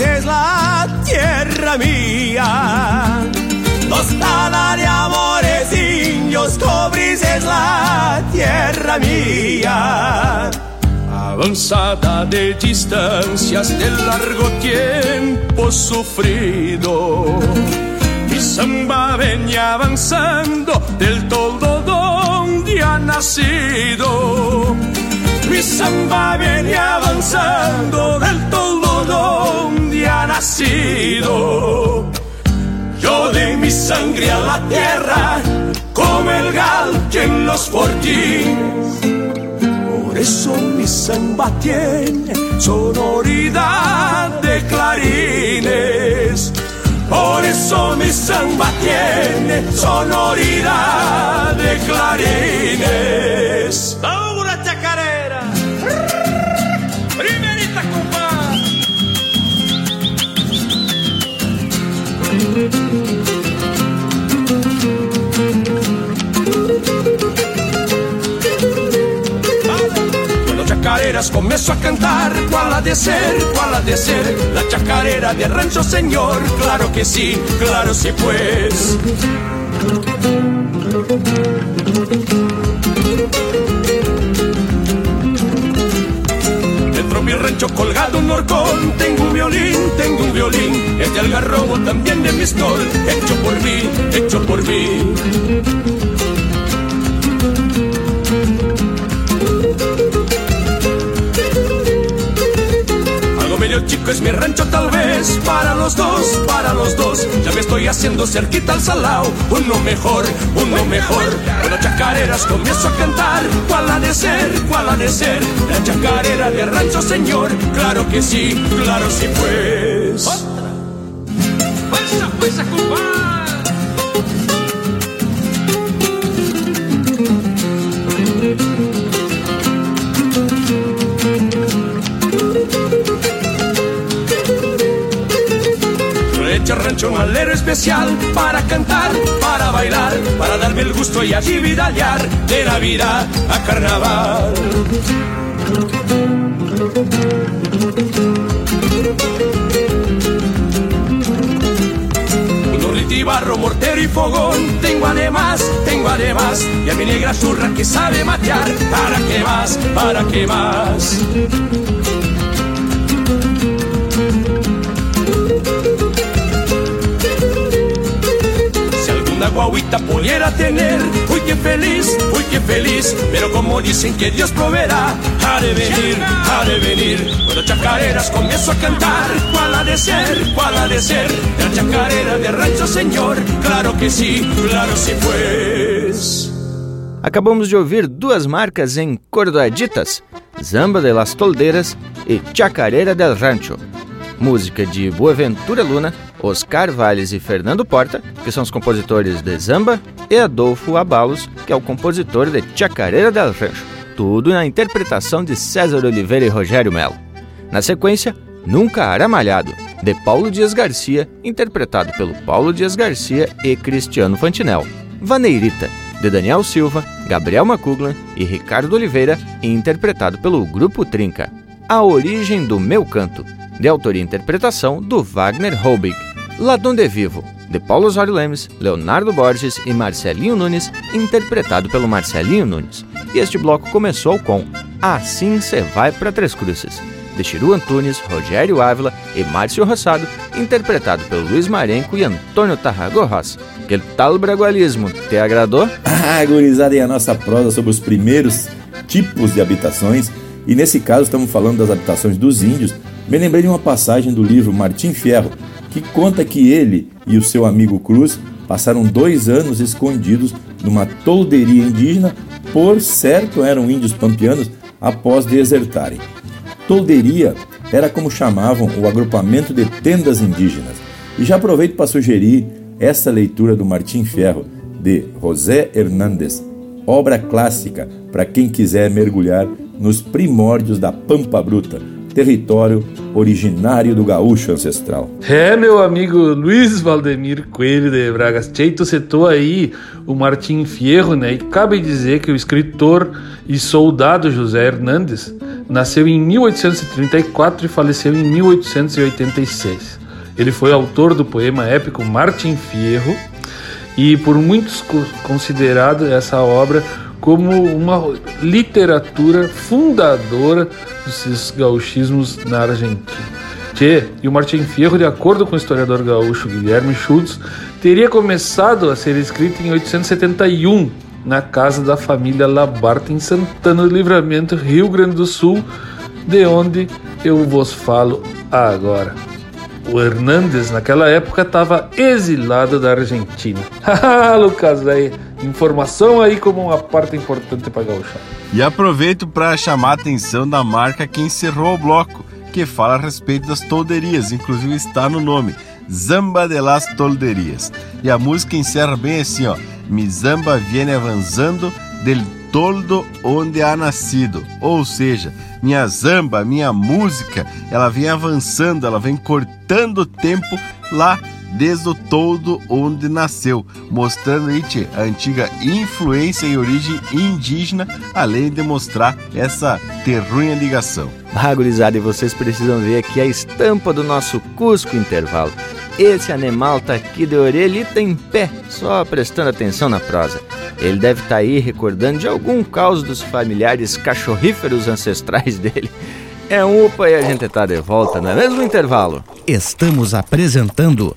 es la tierra mía. Tostada de amores indios, es la tierra mía. Avanzada de distancias de largo tiempo sufrido. Mi samba venía avanzando del todo donde ha nacido mi samba viene avanzando del todo donde ha nacido. Yo de mi sangre a la tierra, como el que en los fortines. Por eso mi samba tiene sonoridad de clarines. Por eso mi samba tiene sonoridad de clarines. Chacareras começo a cantar Qual ha de ser, qual ha de ser La chacarera de rancho señor. Claro que sí, claro sí pues. Dentro mi rancho colgado un horcón Tengo un violín, tengo un violín Este algarrobo también de pistol Hecho por mí, hecho por mí chico es mi rancho tal vez. Para los dos, para los dos. Ya me estoy haciendo cerquita al salao. Uno mejor, uno mejor. Con chacareras comienzo a cantar. ¿Cuál ha de ser, cuál ha de ser? La chacarera de rancho señor. Claro que sí, claro sí pues. Otra Fuerza, fuerza compadre rancho un alero especial para cantar, para bailar, para darme el gusto y allí de Navidad a carnaval. Barro, mortero y fogón, tengo además, tengo además, y a mi negra zurra que sabe matear, ¿para qué más? ¿Para qué más? Guaguita pudiera tener. Uy, qué feliz, uy, qué feliz. Pero como dicen que Dios proveerá, ha de venir, ha de venir. Cuando chacareras comienzo a cantar, ¿cuál ha de ser, cuál ha de ser? La chacarera de rancho, señor. Claro que sí, claro sí, pues. Acabamos de ouvir duas marcas em cordoaditas, Zamba de las Toldeiras e Chacarera del Rancho, música de Boaventura Luna Oscar Valles e Fernando Porta, que são os compositores de Zamba, e Adolfo Abalos, que é o compositor de Chacareira del Rancho, tudo na interpretação de César Oliveira e Rogério Melo. Na sequência, Nunca Era Malhado, de Paulo Dias Garcia, interpretado pelo Paulo Dias Garcia e Cristiano Fantinel. Vaneirita, de Daniel Silva, Gabriel Macuglan e Ricardo Oliveira, interpretado pelo Grupo Trinca. A Origem do Meu Canto, de autoria e interpretação do Wagner Holbig. Ladon de Vivo, de Paulo Osório Lemes, Leonardo Borges e Marcelinho Nunes, interpretado pelo Marcelinho Nunes. E este bloco começou com Assim Cê Vai Pra Três Cruzes, de Chiru Antunes, Rogério Ávila e Márcio Rossado, interpretado pelo Luiz Marenco e Antônio Tarrago Ross. Que tal bragualismo? Te agradou? Ah, gurizada, e a nossa prosa sobre os primeiros tipos de habitações, e nesse caso estamos falando das habitações dos índios, me lembrei de uma passagem do livro Martim Fierro, que conta que ele e o seu amigo Cruz passaram dois anos escondidos numa tolderia indígena, por certo eram índios pampianos, após desertarem. Tolderia era como chamavam o agrupamento de tendas indígenas. E já aproveito para sugerir essa leitura do Martim Ferro, de José Hernández, obra clássica para quem quiser mergulhar nos primórdios da Pampa Bruta, território originário do gaúcho ancestral. É, meu amigo Luiz Valdemir Coelho de Bragas. Tchê, citou aí o Martim Fierro, né? E cabe dizer que o escritor e soldado José Hernández nasceu em 1834 e faleceu em 1886. Ele foi autor do poema épico Martim Fierro e por muitos considerado essa obra como uma literatura fundadora dos gauchismos na Argentina. Tchê, e o Martim Fierro, de acordo com o historiador gaúcho Guilherme Schultz, teria começado a ser escrito em 871 na casa da família Labarta em Santana do Livramento, Rio Grande do Sul, de onde eu vos falo agora. O Hernandes, naquela época, estava exilado da Argentina. Haha, Lucas, aí, informação aí como uma parte importante para gauchar. E aproveito para chamar a atenção da marca que encerrou o bloco, que fala a respeito das tolderias, inclusive está no nome, Zamba de las Tolderias. E a música encerra bem assim, ó, Mi zamba viene avançando del toldo onde ha nascido, ou seja, minha zamba, minha música, ela vem avançando, ela vem cortando o tempo lá desde o todo onde nasceu, mostrando aí tchê, a antiga influência e origem indígena, além de mostrar essa terrunha ligação. Ah, e vocês precisam ver aqui a estampa do nosso Cusco Intervalo. Esse animal tá aqui de orelhita em pé, só prestando atenção na prosa. Ele deve estar tá aí recordando de algum caos dos familiares cachorríferos ancestrais dele. É um upa e a gente tá de volta, não é mesmo intervalo? Estamos apresentando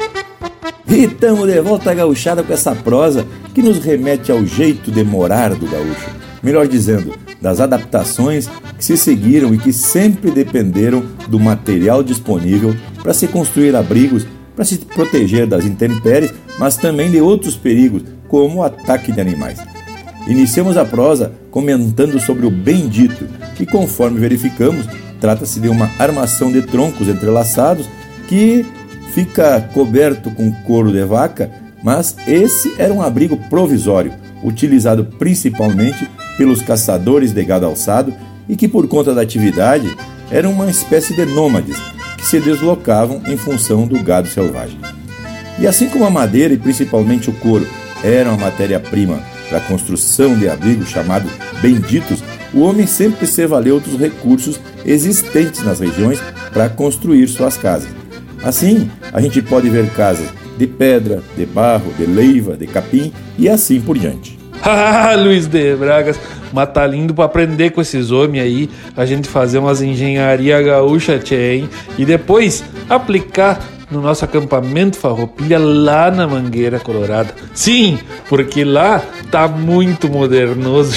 E tamo de volta gauchada com essa prosa que nos remete ao jeito de morar do gaúcho. Melhor dizendo, das adaptações que se seguiram e que sempre dependeram do material disponível para se construir abrigos, para se proteger das intempéries, mas também de outros perigos, como o ataque de animais. Iniciamos a prosa comentando sobre o bendito, que conforme verificamos, trata-se de uma armação de troncos entrelaçados que fica coberto com couro de vaca, mas esse era um abrigo provisório, utilizado principalmente pelos caçadores de gado alçado e que, por conta da atividade, eram uma espécie de nômades que se deslocavam em função do gado selvagem. E assim como a madeira e principalmente o couro eram a matéria-prima para a construção de abrigos chamados benditos, o homem sempre se valeu dos recursos existentes nas regiões para construir suas casas. Assim, a gente pode ver casas de pedra, de barro, de leiva, de capim e assim por diante. Ah, Luiz de Bragas, mas tá lindo pra aprender com esses homens aí, a gente fazer umas engenharia gaúcha, tchê, hein? E depois aplicar no nosso acampamento Farroupilha lá na Mangueira Colorada. Sim, porque lá tá muito modernoso.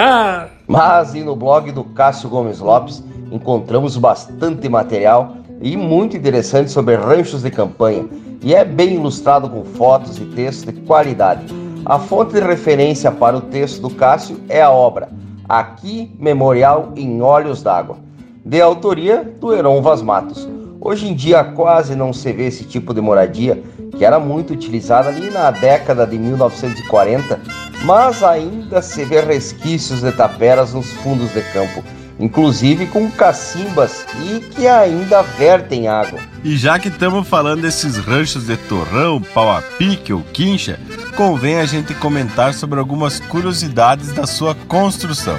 Mas e no blog do Cássio Gomes Lopes encontramos bastante material e muito interessante sobre ranchos de campanha e é bem ilustrado com fotos e textos de qualidade. A fonte de referência para o texto do Cássio é a obra Aqui Memorial em Olhos d'Água, de autoria do Heron Vaz Matos. Hoje em dia quase não se vê esse tipo de moradia, que era muito utilizada ali na década de 1940, mas ainda se vê resquícios de taperas nos fundos de campo inclusive com cacimbas e que ainda vertem água. E já que estamos falando desses ranchos de torrão, pau a pique ou quincha, convém a gente comentar sobre algumas curiosidades da sua construção.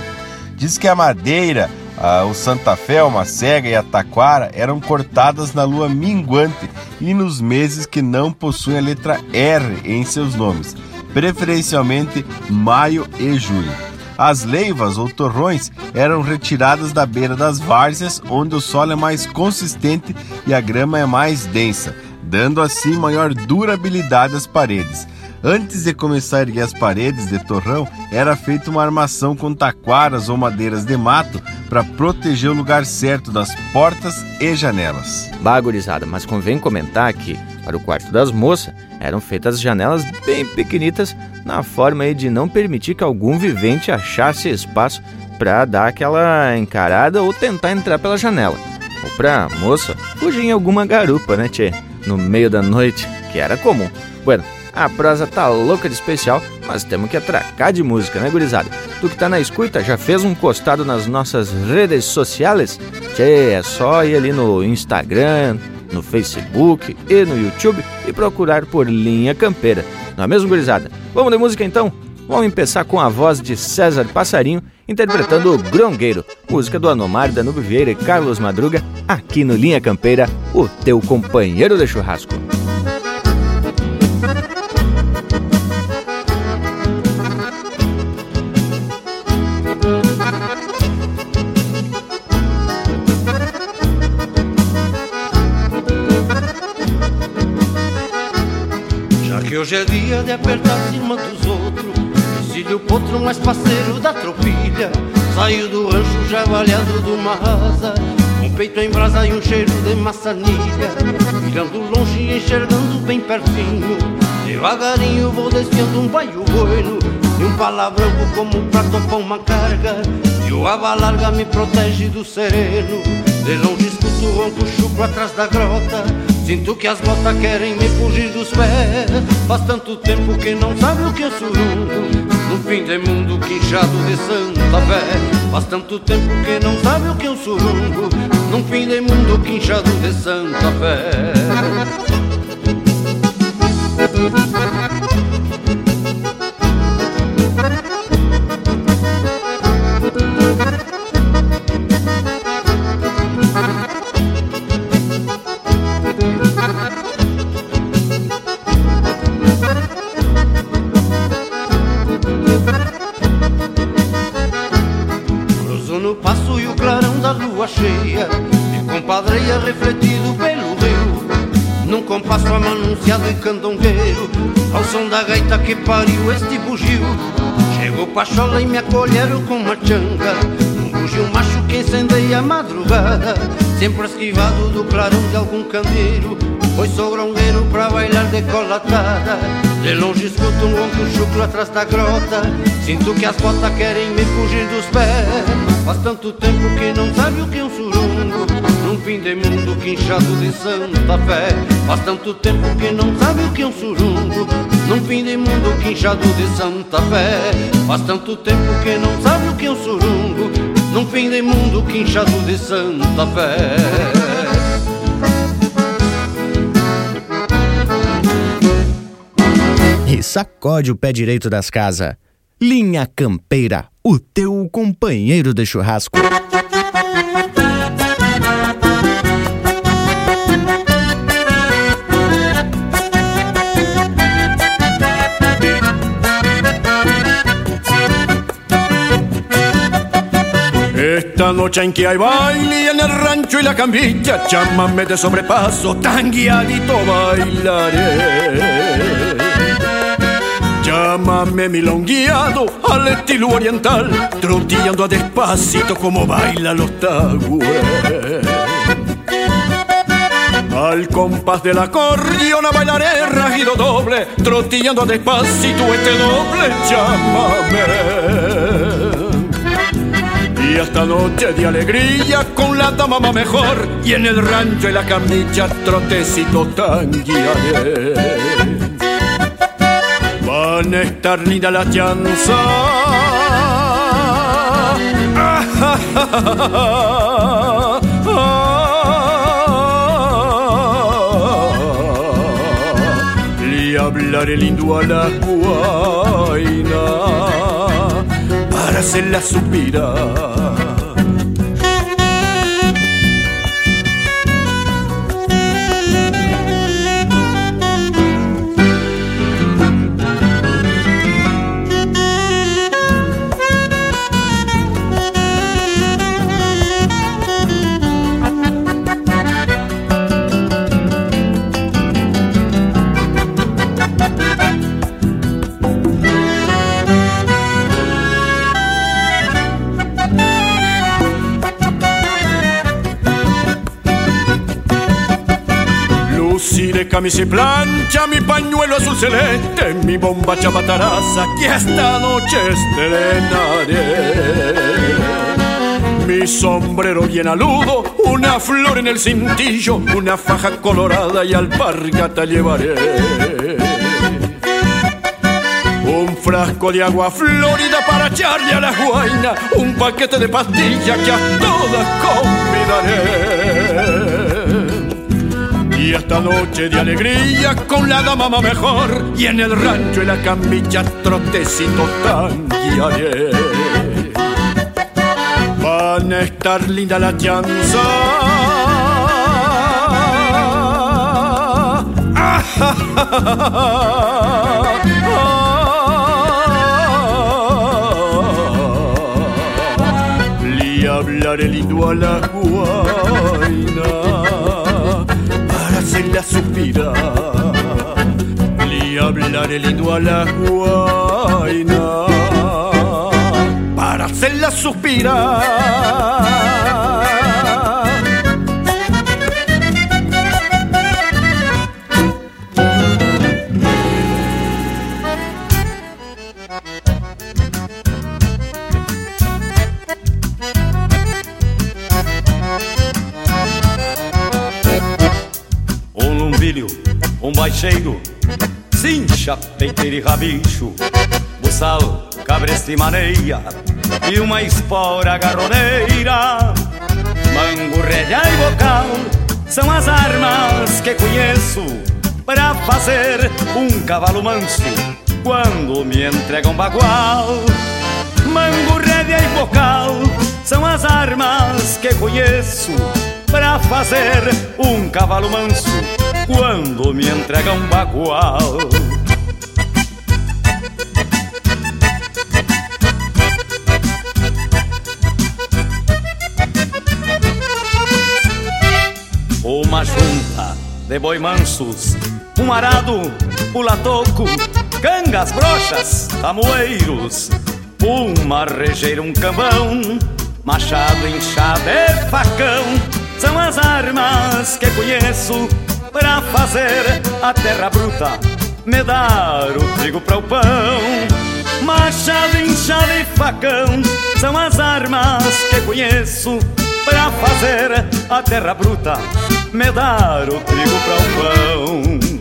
Diz que a madeira, a, o Santa Fé, uma cega e a taquara eram cortadas na lua minguante e nos meses que não possuem a letra R em seus nomes, preferencialmente maio e junho. As leivas ou torrões eram retiradas da beira das várzeas, onde o solo é mais consistente e a grama é mais densa, dando assim maior durabilidade às paredes. Antes de começar a erguer as paredes de torrão, era feita uma armação com taquaras ou madeiras de mato para proteger o lugar certo das portas e janelas. Bagurizada, mas convém comentar que, para o quarto das moças, eram feitas janelas bem pequenitas na forma de não permitir que algum vivente achasse espaço para dar aquela encarada ou tentar entrar pela janela. Ou pra moça fugir em alguma garupa, né, tchê? No meio da noite, que era comum. Bueno, a prosa tá louca de especial, mas temos que atracar de música, né, gurizada? Tu que tá na escuta, já fez um costado nas nossas redes sociais? Tchê, é só ir ali no Instagram, no Facebook e no YouTube e procurar por Linha Campeira. Não é mesmo, gurizada? Vamos de música então? Vamos começar com a voz de César Passarinho interpretando o Grongueiro, música do Anomar, Danube Vieira e Carlos Madruga, aqui no Linha Campeira, o teu companheiro de churrasco. Apertar cima dos outros. Cílio potro mais parceiro da tropilha. Saiu do rancho já valhado de uma asa Um peito em brasa e um cheiro de maçanilha. Mirando longe e enxergando bem pertinho. Devagarinho vou desfiando um baio bueno. E um palavrão como pra topar uma carga. E o aba larga me protege do sereno. De longe escuto o ronco chucro atrás da grota Sinto que as botas querem me fugir dos pés. Faz tanto tempo que não sabe o que é surungo No fim de mundo quinchado de Santa Fé. Faz tanto tempo que não sabe o que é um surungo Num fim de mundo quinchado de Santa Fé amanunciado e candongueiro Ao som da gaita que pariu este bugio. Chegou Pachola e me acolheram com uma changa Um bugio macho que incendeia a madrugada Sempre esquivado do clarão de algum candeeiro Foi sogrongueiro pra bailar decolatada De longe escuto um ronco chucro atrás da grota. Sinto que as botas querem me fugir dos pés Faz tanto tempo que não sabe o que é um surungo Num fim de mundo quinchado de Santa Fé Faz tanto tempo que não sabe o que é um surungo Num fim de mundo quinchado de Santa Fé Faz tanto tempo que não sabe o que é um surungo Num fim de mundo quinchado de Santa Fé E sacode o pé direito das casas. Linha Campeira, o teu companheiro de churrasco. Esta noche en que hay baile en el rancho y la camilla, chámame de sobrepaso, tan guiadito bailaré. Llámame milongueado al estilo oriental, trotillando a despacito como baila los tagües. Al compás del acordeón bailaré rajido doble, trotillando despacito este doble, llámame. Y esta noche de alegría con la dama mejor y en el rancho y la camilla trotecito tanguearé. Van a estar linda la chanza. Le hablaré lindo a la guaina para hacerla suspirar. Camisa y plancha, mi pañuelo azul celeste, mi bomba chabataraza que esta noche estrenaré. Mi sombrero bien aludo, una flor en el cintillo, una faja colorada y alpargata llevaré. Un frasco de agua florida para echarle a la guaina, un paquete de pastillas que a todas convidaré. Y esta noche de alegría con la dama mejor y en el rancho y la camilla trotecito tanguearé. Van a estar linda la chanza. Le hablaré lindo a la guaina para hacerla suspirar. Le hablaré lindo a la guaina para hacerla suspirar. Um baixeiro, cincha, peiteiro e rabicho, buçal, cabresta e maneia, e uma espora garroneira. Mango, rédea e bocal são as armas que conheço para fazer um cavalo manso quando me entregam bagual. Mango, rédea e bocal são as armas que conheço para fazer um cavalo manso quando me entregam bagual. Uma junta de boi mansos, um arado, pula-toco, cangas, brochas, tamoeiros, uma rejeira, um cambão, machado, inchado e facão, são as armas que conheço para fazer a terra bruta me dar o trigo para o pão. Machado, inchado e facão são as armas que conheço para fazer a terra bruta me dar o trigo para o pão.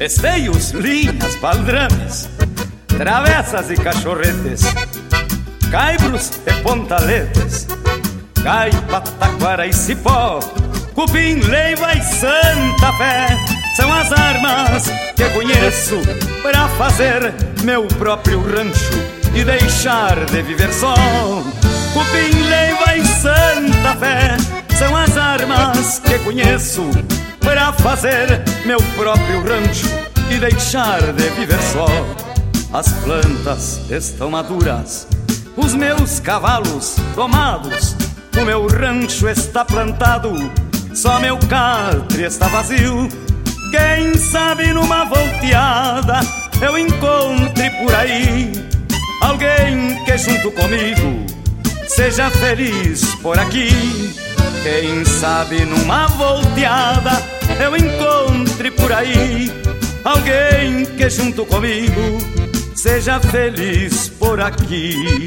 Esteios, linhas, baldrames, travessas e cachorretes, caibros e pontaletes, caipa, taquara e cipó, cupim, leiva e santa fé, são as armas que conheço para fazer meu próprio rancho e deixar de viver só. Cupim, leiva e santa fé, são as armas que conheço pra fazer meu próprio rancho e deixar de viver só. As plantas estão maduras, os meus cavalos domados, o meu rancho está plantado, só meu catre está vazio. Quem sabe numa volteada eu encontre por aí alguém que junto comigo seja feliz por aqui. Quem sabe numa volteada eu encontre por aí alguém que junto comigo seja feliz por aqui.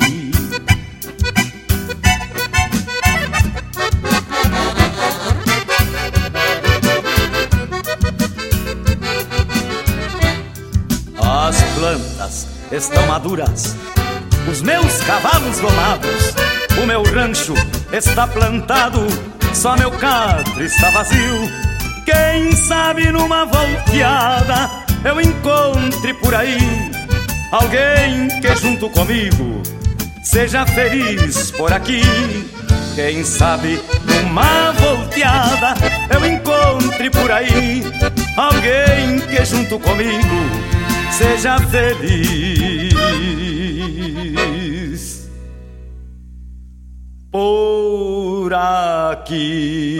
As plantas estão maduras, os meus cavalos domados, o meu rancho está plantado, só meu catre está vazio. Quem sabe numa volteada eu encontre por aí alguém que junto comigo seja feliz por aqui. Quem sabe numa volteada eu encontre por aí alguém que junto comigo seja feliz por aqui.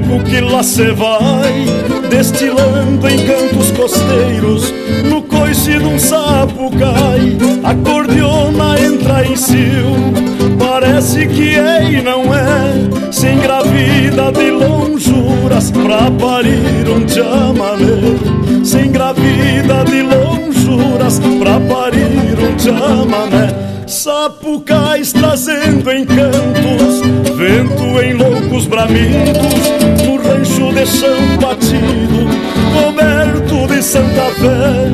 que lá cê vai, destilando em cantos costeiros, no coice de um sapo cai, acordeona entra em cio, parece que é e não é, se engravida de lonjuras pra parir um chamamé, se engravida de lonjuras pra parir um chamamé. Sapucais trazendo encantos, vento em loucos bramidos, no rancho de chão batido, coberto de Santa Fé.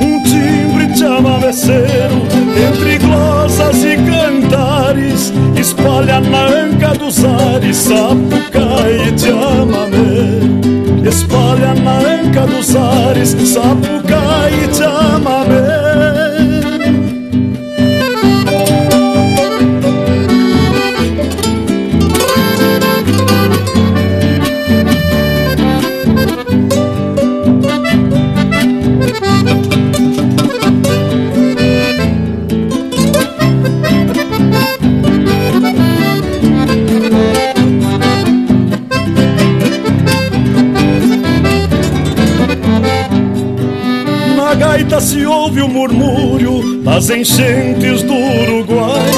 Um timbre chamameceiro, entre glosas e cantares, espalha na anca dos ares, sapucai e chamamé. Espalha na anca dos ares, sapucai e chamamé. Das enchentes do Uruguai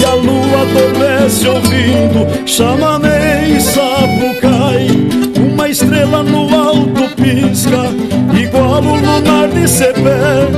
E a lua adormece ouvindo chamamé e sapucai Uma estrela no alto pisca, igual o lunar de Cepé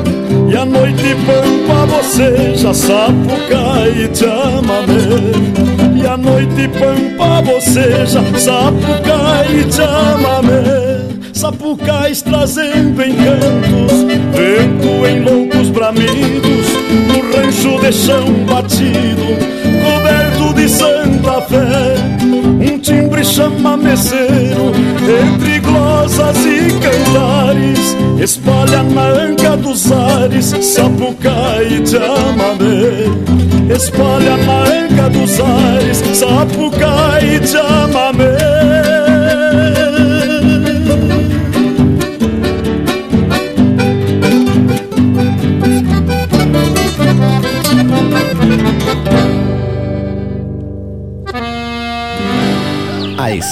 E a noite pampa boceja, sapucai e chamamé E a noite pampa boceja, sapucai e chamamé sapucais trazendo encantos, vento em loucos bramidos, no rancho de chão batido, coberto de santa fé, um timbre chamameceiro, entre glosas e cantares, espalha na anca dos ares, sapucai e chamamé, espalha na anca dos ares, sapucai e chamamé.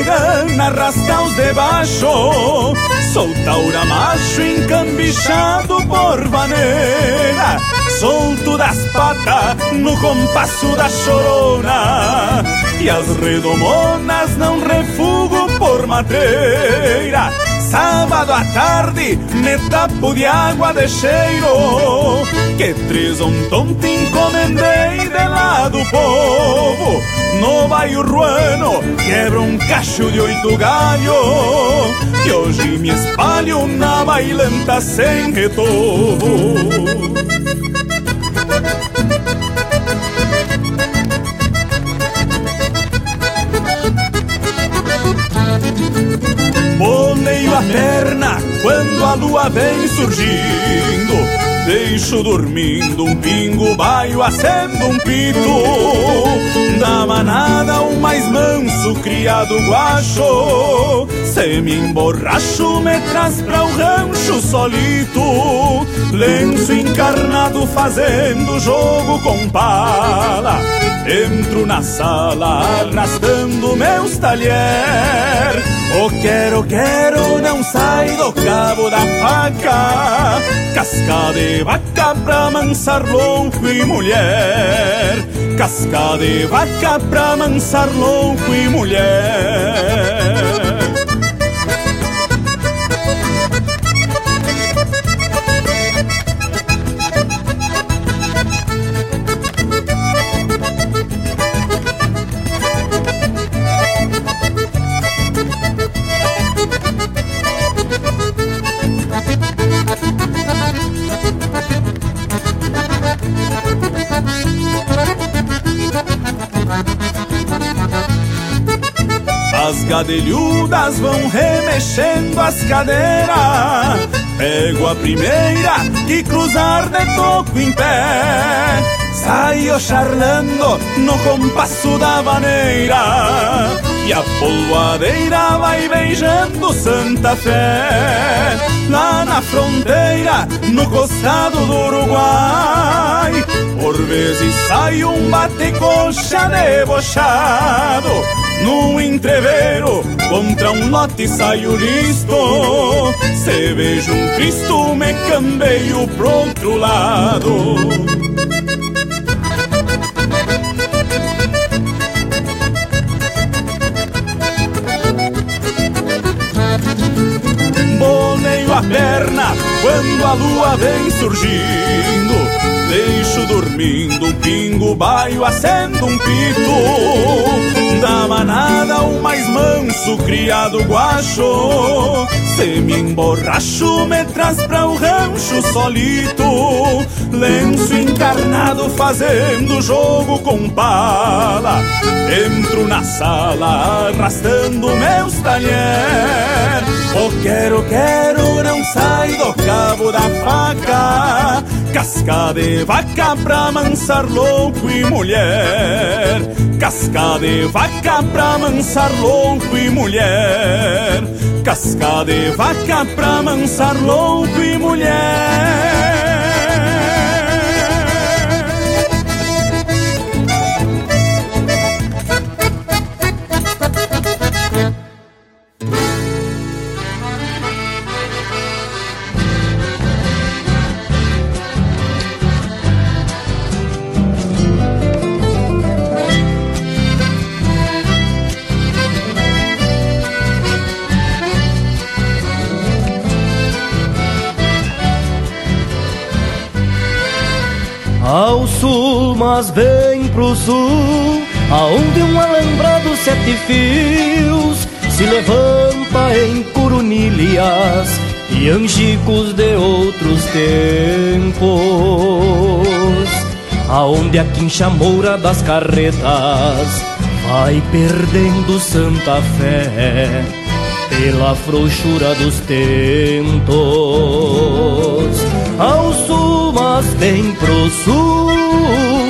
Quando me gana rasgar os de baixo Sou taura macho encambichado por vaneira Solto das patas no compasso da chorona E as redomonas não refugo por matreira Sábado à tarde me tapo de água de cheiro Que três um tonto encomendei de lá do povo. No bairro ruano quebro um cacho de oito galho Que hoje me espalho na bailanta sem retorno Boneio a perna quando a lua vem surgindo Deixo dormindo um pingo, baio, acendo um pito. Da manada o mais manso, criado guacho. Se me emborracho, me traz pra o rancho solito. Lenço encarnado fazendo jogo com pala. Entro na sala arrastando meus talher. O quero, quero não sai do cabo da faca Casca de vaca pra mansar louco e mulher. Casca de vaca pra mansar louco e mulher As gadelhudas vão remexendo as cadeiras. Pego a primeira que cruzar de toco em pé. Saio charlando no compasso da vaneira E a polvadeira vai beijando Santa Fé. Lá na fronteira, no costado do Uruguai Por vezes sai um bate-coxa debochado num entreveiro contra um lote saio listo. Se vejo um Cristo me cambeio pro outro lado. Boneio a perna quando a lua vem surgindo. Deixo dormindo um pingo, baio, acendo um pito Da manada o mais manso, criado guacho. Se me emborracho, me traz pra o rancho solito. Lenço encarnado fazendo jogo com pala Entro na sala arrastando meus talher. O quero, quero não sai do cabo da faca Casca de vaca pra mansar louco e mulher. Casca de vaca pra mansar louco e mulher. Casca de vaca pra mansar louco e mulher mas bem pro sul, aonde um alambrado sete fios se levanta em coronilhas e angicos de outros tempos. Aonde a quincha moura das carretas vai perdendo santa fé pela frouxura dos tentos. Ao sul, mas bem pro sul,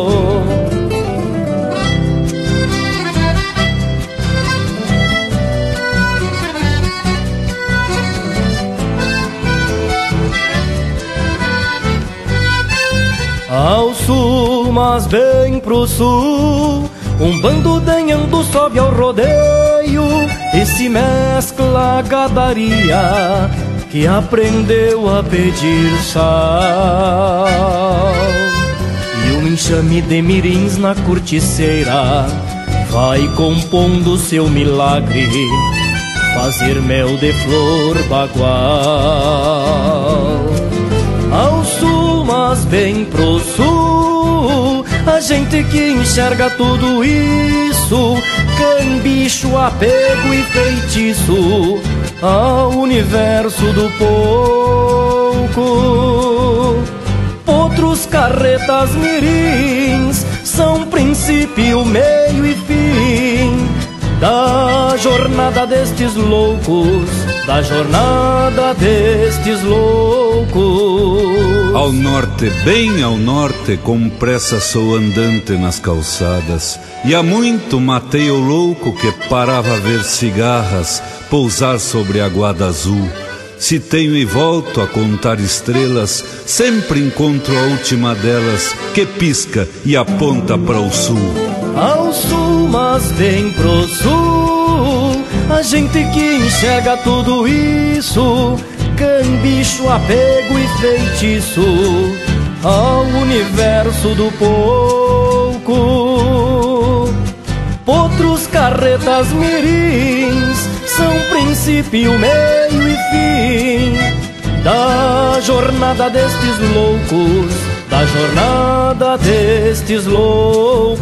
Mas bem pro sul, um bando danhando sobe ao rodeio e se mescla a gadaria que aprendeu a pedir sal. E um enxame de mirins na corticeira vai compondo seu milagre, fazer mel de flor bagual. Ao sul, mas bem pro sul, a gente que enxerga tudo isso, cambicho, apego e feitiço ao universo do pouco. Outros carretas mirins são princípio, meio e fim da jornada destes loucos, da jornada destes loucos. Ao norte, bem ao norte, com pressa sou andante nas calçadas. E há muito matei o louco que parava a ver cigarras pousar sobre a guada azul. Se tenho e volto a contar estrelas, sempre encontro a última delas que pisca e aponta para o sul. Ao sul, mas vem pro sul, a gente que enxerga tudo isso, cambicho, apego e feitiço ao universo do pouco. Outros carretas mirins são princípio, meio e fim da jornada destes loucos, da jornada destes loucos.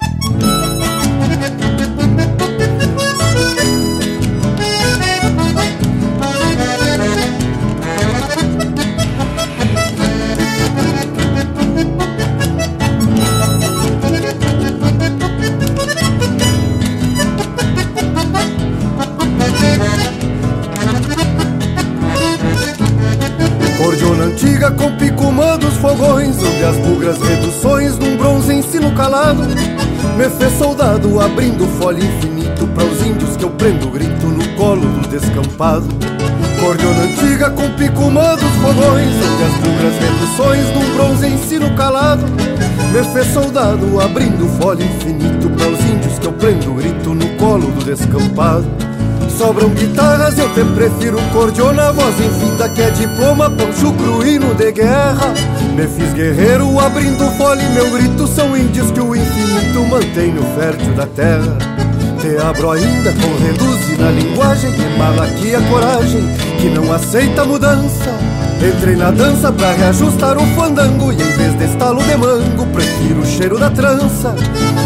Soldado abrindo folha infinito Para os índios que eu prendo grito no colo do descampado. Cordiona antiga com picumã dos fogões Onde as bugras reduções num bronze ensino calado. Me fez soldado abrindo folha infinito Para os índios que eu prendo grito no colo do descampado Sobram guitarras, eu te prefiro cordiona Voz infinita que é diploma, poncho cruíno de guerra. Me fiz guerreiro abrindo fole Meu grito são índios que o infinito mantém no fértil da terra. Te abro ainda com reduz na linguagem Que mala aqui a coragem, que não aceita mudança. Entrei na dança pra reajustar o fandango E em vez de estalo de mango, prefiro o cheiro da trança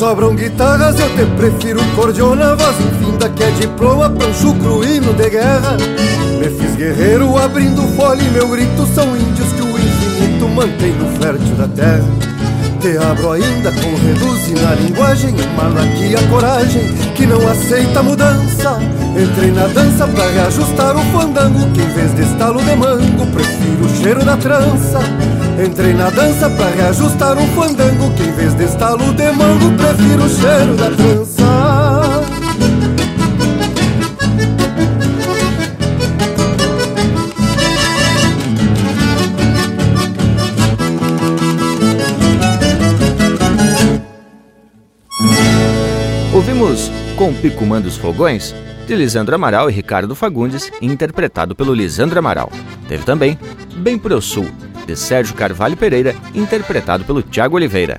Sobram guitarras, eu te prefiro cordiona Voz infinda que é diploma, pancho cruíno de guerra. Me fiz guerreiro abrindo folha e meu grito São índios que o infinito mantém no fértil da terra. Te abro ainda com reduzir na linguagem Mala aqui a coragem que não aceita mudança. Entrei na dança pra reajustar o fandango Que em vez de estalo de mango Prefiro o cheiro da trança Entrei na dança pra reajustar o fandango Que em vez de estalo de mango Prefiro o cheiro da trança Ouvimos Com Picumã dos Fogões, de Lisandro Amaral e Ricardo Fagundes, interpretado pelo Lisandro Amaral. Teve também Bem Pro Sul, de Sérgio Carvalho Pereira, interpretado pelo Tiago Oliveira.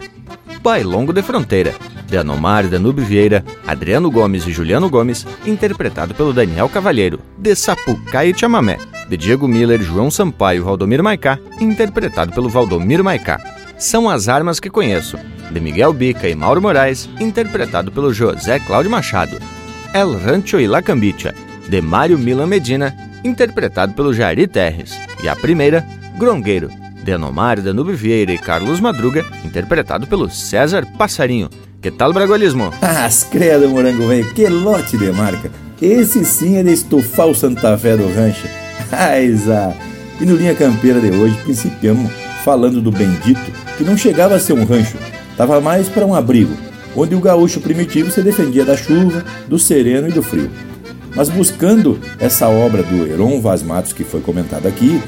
Bailongo de Fronteira, de Anomar Danube Vieira, Adriano Gomes e Juliano Gomes, interpretado pelo Daniel Cavalheiro, de Sapucaí e Chamamé, de Diego Miller, João Sampaio e Valdomiro Maicá, interpretado pelo Valdomiro Maicá. São as Armas que Conheço, de Miguel Bica e Mauro Moraes, interpretado pelo José Cláudio Machado. El Rancho e La Cambicha, de Mário Milan Medina, interpretado pelo Jari Terres. E a primeira, Grongueiro, de Anomário Danube Vieira e Carlos Madruga, interpretado pelo César Passarinho. Que tal bragualismo? As credo, morango velho, que lote de marca. Esse sim é de estufar o Santa Fé do rancho. Aiza! E no Linha Campeira de hoje, principiamos falando do Bendito, que não chegava a ser um rancho, estava mais para um abrigo, onde o gaúcho primitivo se defendia da chuva, do sereno e do frio. Mas buscando essa obra do Heron Vaz Matos que foi comentada aqui,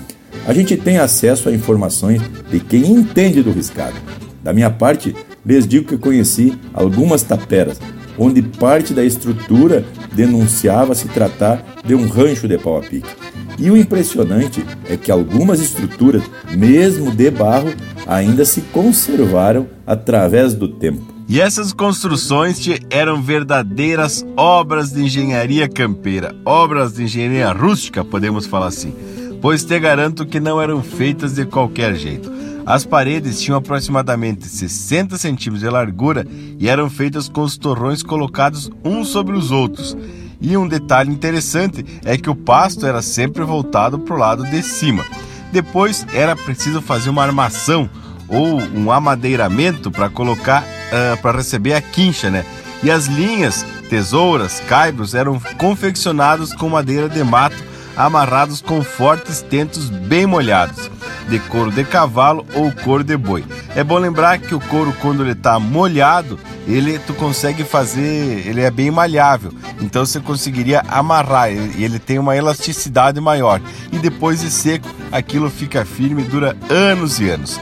a gente tem acesso a informações de quem entende do riscado. Da minha parte, lhes digo que conheci algumas taperas, onde parte da estrutura denunciava se tratar de um rancho de pau a pique. E o impressionante é que algumas estruturas, mesmo de barro, ainda se conservaram através do tempo. E essas construções eram verdadeiras obras de engenharia campeira, obras de engenharia rústica, podemos falar assim, pois te garanto que não eram feitas de qualquer jeito. As paredes tinham aproximadamente 60 centímetros de largura e eram feitas com os torrões colocados uns sobre os outros. E um detalhe interessante é que o pasto era sempre voltado para o lado de cima. Depois era preciso fazer uma armação ou um amadeiramento para colocar uh, para receber a quincha, né? E as linhas, tesouras, caibros eram confeccionados com madeira de mato amarrados com fortes tentos bem molhados, de couro de cavalo ou couro de boi. É bom lembrar que o couro, quando ele está molhado, ele tu consegue fazer, ele é bem malhável, então você conseguiria amarrar e ele tem uma elasticidade maior. E depois de seco, aquilo fica firme e dura anos e anos.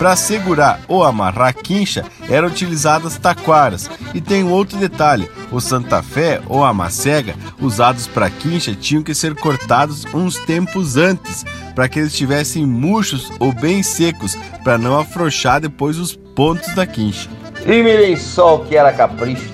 Para segurar ou amarrar a quincha, eram utilizadas taquaras. E tem um outro detalhe: o Santa Fé ou a macega, usados para quincha, tinham que ser cortados uns tempos antes, para que eles estivessem murchos ou bem secos, para não afrouxar depois os pontos da quincha. E mirem só o que era capricho.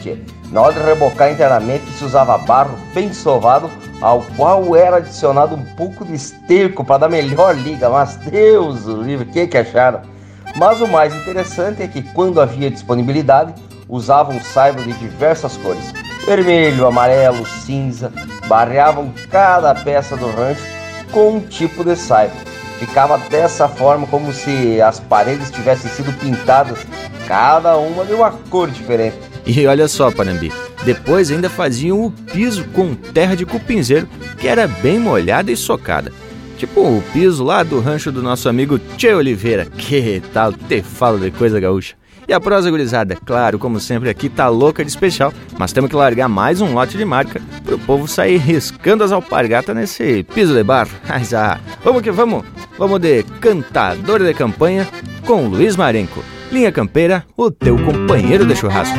Na hora de rebocar internamente se usava barro bem sovado, ao qual era adicionado um pouco de esterco para dar melhor liga. Mas Deus o livre, o que, que acharam? Mas o mais interessante é que quando havia disponibilidade, usavam saibro de diversas cores, vermelho, amarelo, cinza, barreavam cada peça do rancho com um tipo de saibro. Ficava dessa forma como se as paredes tivessem sido pintadas, cada uma de uma cor diferente. E olha só, Panambi, depois ainda faziam o piso com terra de cupinzeiro, que era bem molhada e socada. Tipo o piso lá do rancho do nosso amigo Tchê Oliveira. Que tal te falo de coisa gaúcha? E a prosa gurizada, claro, como sempre aqui tá louca de especial, mas temos que largar mais um lote de marca pro povo sair riscando as alpargatas nesse piso de barro. Mas ah, vamos que vamos! Vamos de cantador de campanha com Luiz Marenco. Linha Campeira, o teu companheiro de churrasco.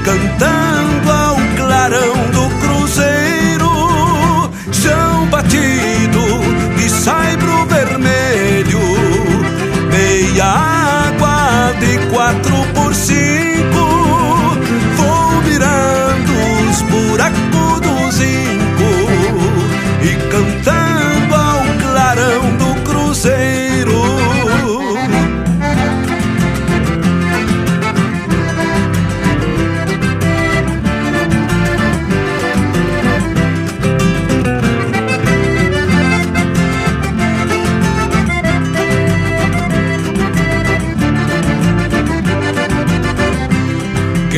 E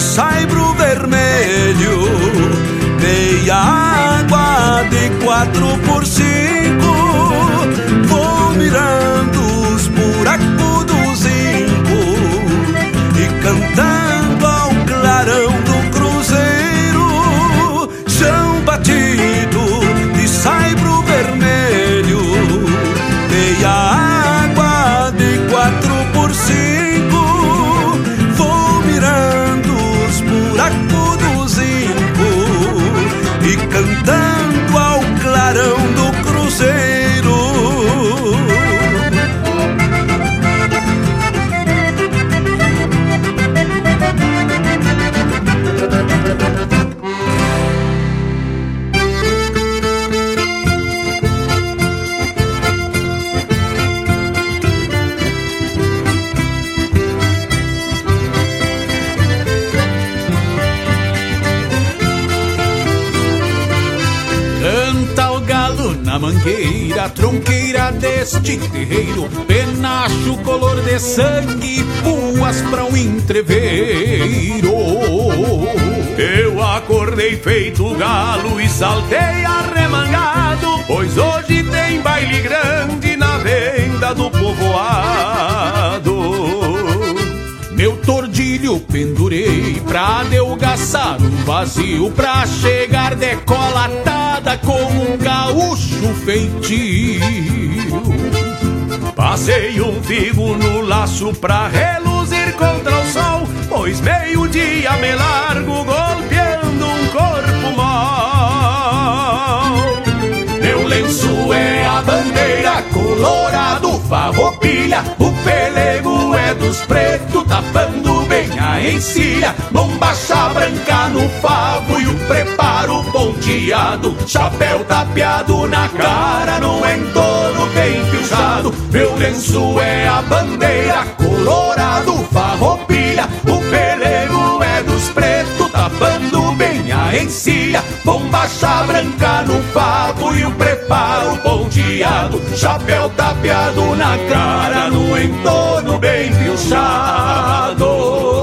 saibro vermelho, meia água de quatro por cinco. Vou mirando mangueira, tronqueira deste terreiro, penacho color de sangue, puas pra um entreveiro. Eu acordei feito galo e saltei arremangado, pois hoje tem baile grande na venda do povoado. Tordilho pendurei pra adelgaçar o vazio, pra chegar decolatada como um gaúcho feitio. Passei um figo no laço pra reluzir contra o sol, pois meio-dia me largo golpeando um corpo mal. Meu lenço é a bandeira colorado, farroupilha, o pelego é dos pretos, tapando bem a encilha, bombacha branca no favo e o preparo ponteado, chapéu tapeado na cara, no entorno bem fechado. Meu lenço é a bandeira colorado, farroupilha, o pelego é dos pretos, tapando bem a encilha, bombacha branca no favo e o preparo ponteado, chapéu tapeado na cara, no entorno bem pilchado.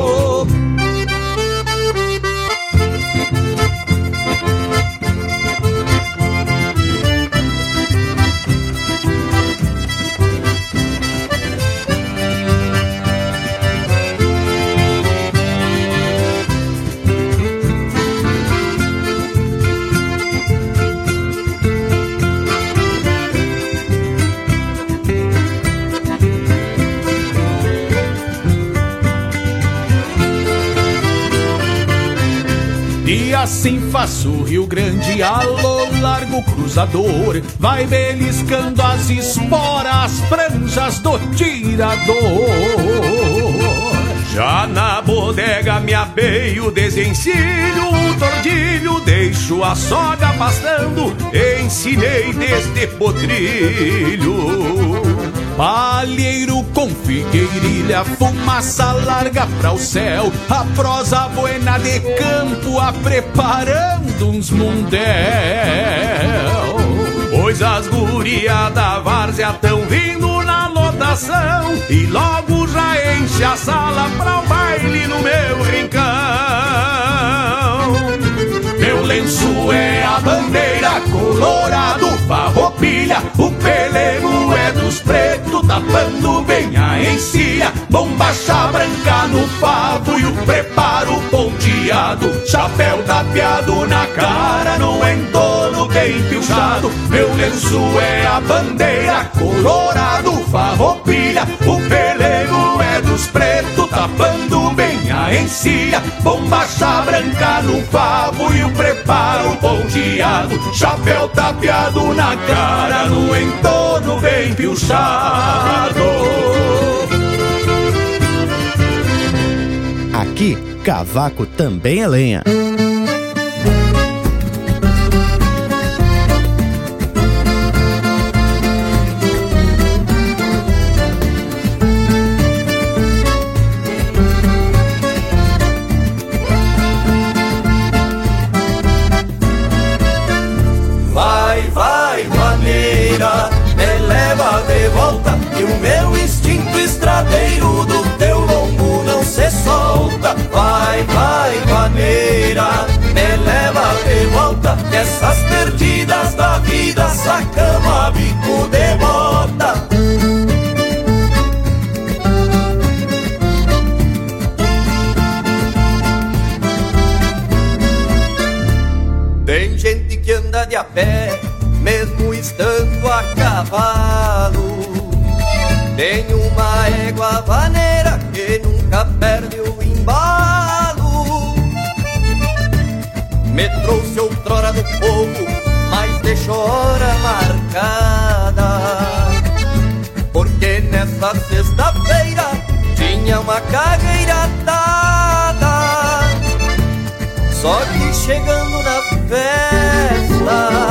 Assim faço o Rio Grande. Alô largo cruzador. Vai beliscando as esporas franjas do tirador. Já na bodega me abeio, desencilho o tordilho, deixo a soga pastando, ensinei desde potrilho. Palheiro com figueirilha, fumaça larga para o céu, a prosa buena de campo, a preparando uns mundel. Pois as gurias da várzea tão vindo na lotação e logo já enche a sala pra o baile no meu rincão. Lenço é a bandeira colorado, farroupilha, o pelego é dos pretos, tapando bem a encilha, bombacha branca no pavo e o preparo ponteado, chapéu tapeado na cara, no entorno bem pilchado. Meu lenço é a bandeira colorado, farroupilha, o pelego é dos pretos, tapando bem a encilha, bombacha branca no pavo e o preparo ponteado, chapéu tapeado na cara, no entorno bem pilchado. Aqui, cavaco também é lenha. E o meu instinto estradeiro do teu lombo não se solta. Vai, vai, maneira, me leva de volta. Que essas perdidas da vida sacamos a bico de bota. Tem gente que anda de a pé, mesmo estando a cavalo. Tem uma égua vaneira que nunca perde o embalo. Me trouxe outrora do povo, mas deixou hora marcada. Porque nessa sexta-feira tinha uma cagueira dada. Só que chegando na festa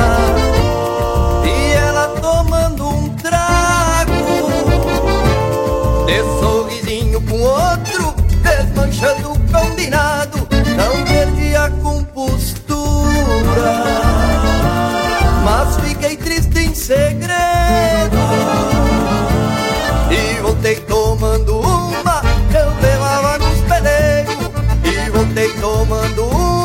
Desmanchando o combinado Não perdi a compostura Mas fiquei triste em segredo E voltei tomando uma que Eu levava nos pelegos E voltei tomando uma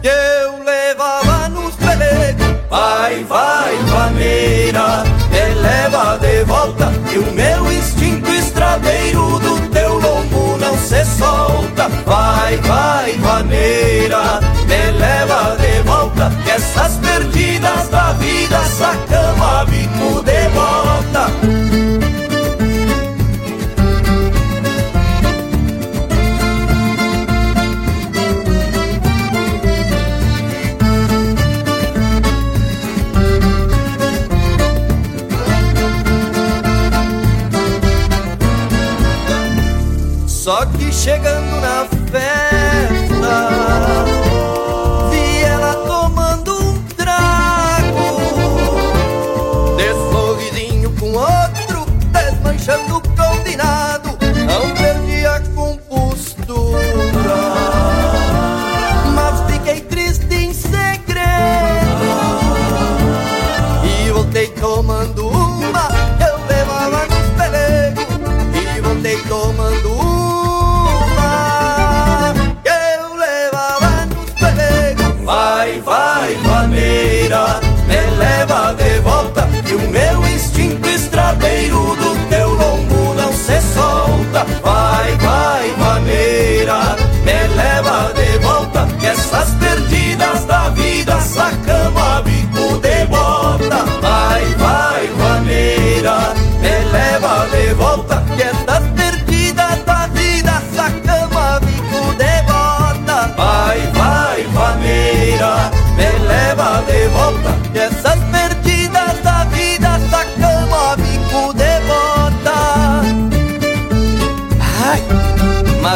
que eu levava nos pelegos. Vai, vai, vaneira, me leva de volta. E o meu instinto estradeiro solta. Vai, vai, vaneira, me leva de volta. Essas perdidas da vida sacamos a bico de Só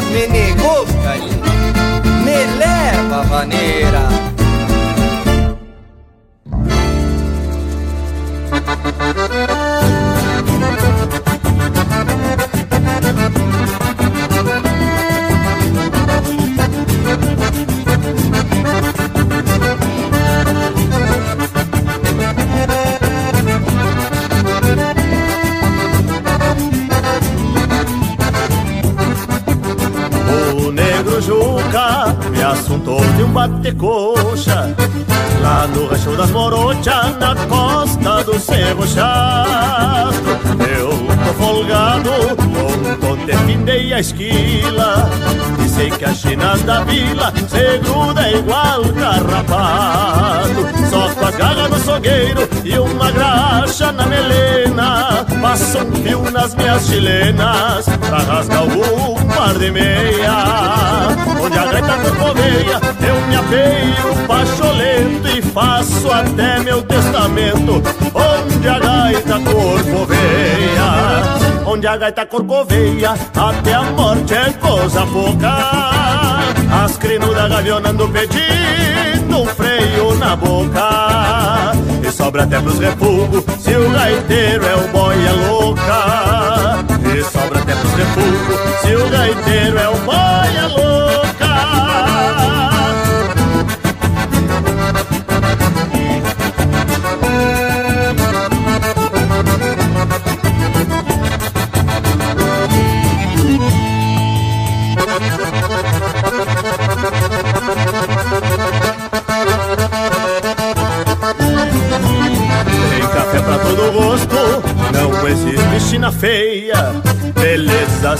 mas me negou carinho. Me leva, vaneira. De um bate-coxa Lá no rancho das Morochas, na costa do Cerro Chato. Eu tô folgado, ontem findei a esquila. Sei que as chinas da vila se gruda igual carrapato Só com as garras no sogueiro e uma graxa na melena. Passo um fio nas minhas chilenas Pra rasgar algum par de meia. Onde a gaita corcoveia Eu me apeio pacholento E faço até meu testamento. Onde a gaita corcoveia Onde a gaita corcoveia Até a morte é coisa pouca. As crinudas gavionando pedindo Um freio na boca. E sobra até pros refugos Se o gaiteiro é o boia louca. E sobra até pros refugos Se o gaiteiro é o boia louca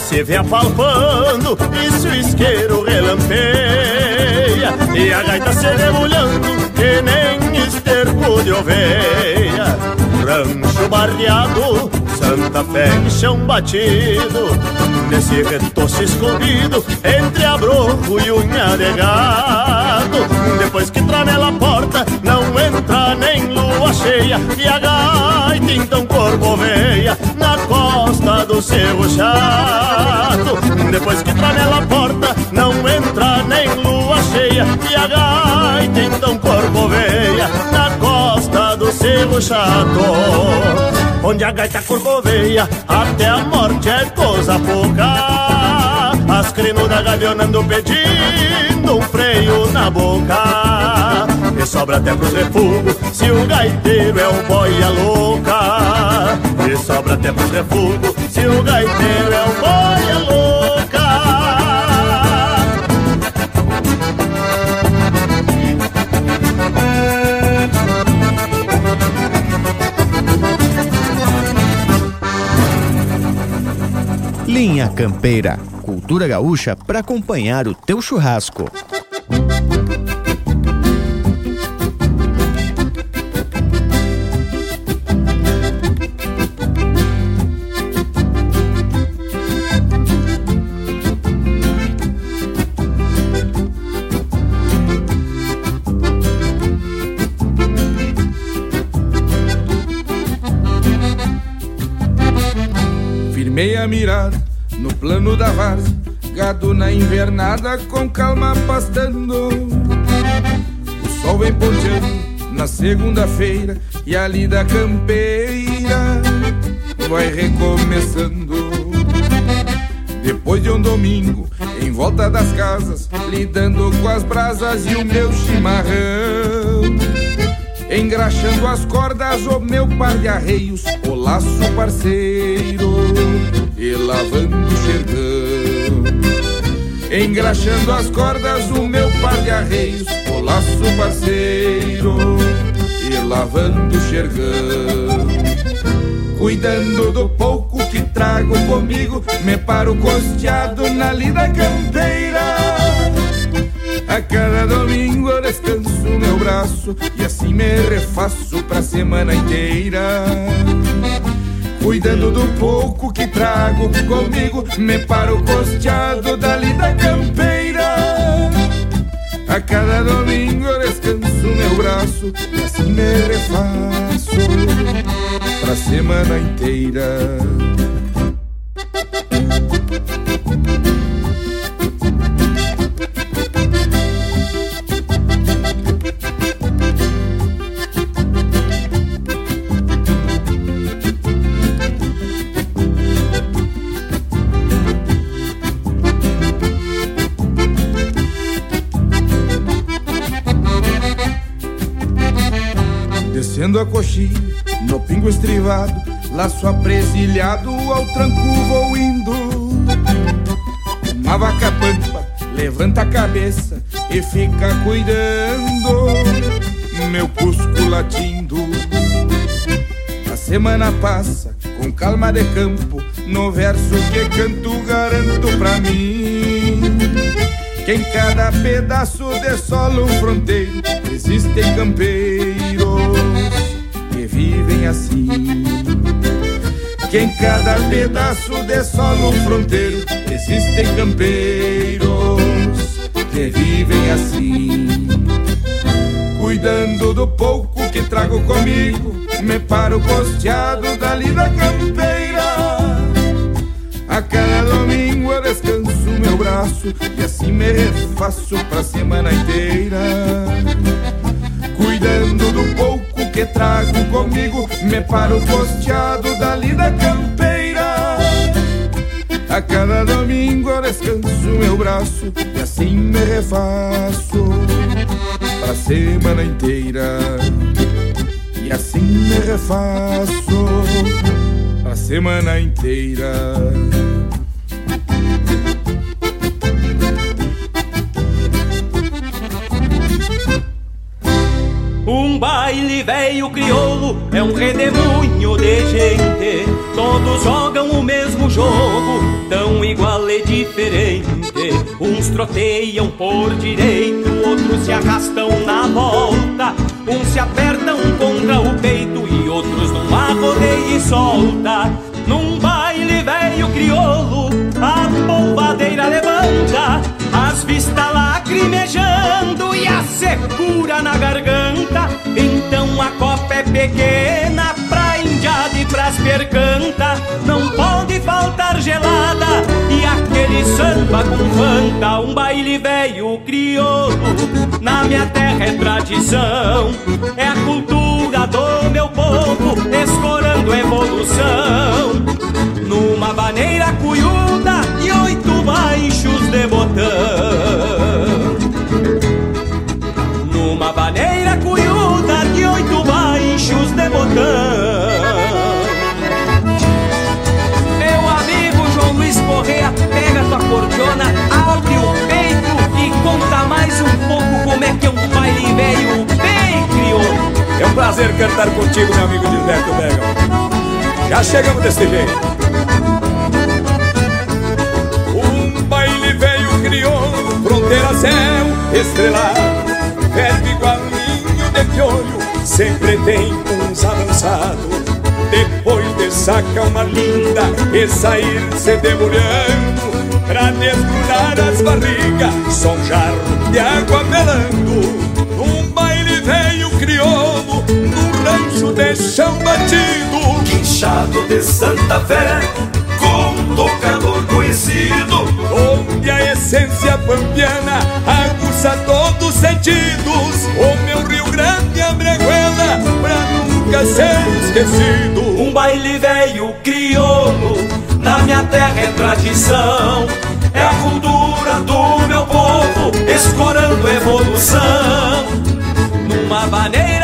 se vê apalpando, e se o isqueiro relampeia. E a gaita se debulhando, que nem esterco de oveia. Rancho barreado, Santa Fé e chão batido Nesse retoço escondido Entre abroco e unha de gado Depois que tramela a porta Não entra nem lua cheia E a gaita então corcoveia Na costa do Cerro Chato. Depois que tramela a porta Não entra nem lua cheia E a gaita então corcoveia Na do Cerro Chato Onde a gaita corcoveia Até a morte é coisa pouca. As crinudas gavionando pedindo Um freio na boca E sobra até pros refugos Se o gaiteiro é o boia louca. E sobra até pros refugos Se o gaiteiro é o boia louca Linha Campeira, cultura gaúcha para acompanhar o teu churrasco. Firmei a mirada plano da várzea, gado na invernada com calma pastando. O sol vem ponteando na segunda-feira e a lida campeira vai recomeçando. Depois de um domingo, em volta das casas, lidando com as brasas e o meu chimarrão. Engraxando as cordas, o meu par de arreios, o laço parceiro, lavando o xergão. Engraxando as cordas, o meu par de arreios, o laço parceiro, e lavando o xergão. Cuidando do pouco que trago comigo, me paro costeado na lida campeira. A cada domingo eu descanso meu braço e assim me refaço pra semana inteira. Cuidando do pouco que trago comigo, me paro costeado da campeira. A cada domingo eu descanso meu braço e assim me refaço pra semana inteira. Tirando a coxinha no pingo estrivado, laço apresilhado ao tranco vou indo. Uma vaca pampa levanta a cabeça e fica cuidando, meu cusco latindo. A semana passa com calma de campo, no verso que canto garanto pra mim. Que em cada pedaço de solo fronteiro existem campeiros vivem assim. Que em cada pedaço de solo fronteiro existem campeiros que vivem assim. Cuidando do pouco que trago comigo, me paro posteado dali da campeira. A cada domingo eu descanso meu braço e assim me refaço pra semana inteira. Cuidando do pouco que trago comigo, me paro posteado da campeira. A cada domingo eu descanso meu braço e assim me refaço pra semana inteira. E assim me refaço pra semana inteira. Baile velho crioulo é um redemoinho de gente. Todos jogam o mesmo jogo, tão igual e diferente. Uns troteiam por direito, outros se arrastam na volta. Uns se apertam contra o peito e outros numa rodeia e solta. Num baile velho crioulo, a polvadeira levanta, as vistas lacrimejando e a secura na garganta. Então a copa é pequena pra indiada e pras percanta. Não pode faltar gelada e aquele samba com fanta. Um baile velho crioulo, na minha terra é tradição. É a cultura do meu povo, escorando evolução. Numa maneira cunhuda e oito baixos de botão. Numa maneira cunhuda e oito baixos de botão. Meu amigo João Luiz Correa, pega tua cordiona, abre o peito e conta mais um pouco como é que é um baile velho bem crioulo. É um prazer cantar contigo, meu amigo Gilberto Vega. Já chegamos desse jeito. Um baile velho crioulo, fronteira céu estrelado, de piolho, sempre tem uns avançados. Depois de sacar uma linda e sair se debulhando, pra desgrudar as barrigas, só um jarro de água melando. Um baile velho crioulo, num rancho de chão batido, Guinchado de Santa Fé, com um tocador conhecido. onde a essência pampiana aguça todos os sentidos. O meu Rio Grande abreguela pra nunca ser esquecido. Um baile velho crioulo, na minha terra é tradição. É a cultura do meu povo, escorando evolução. Numa maneira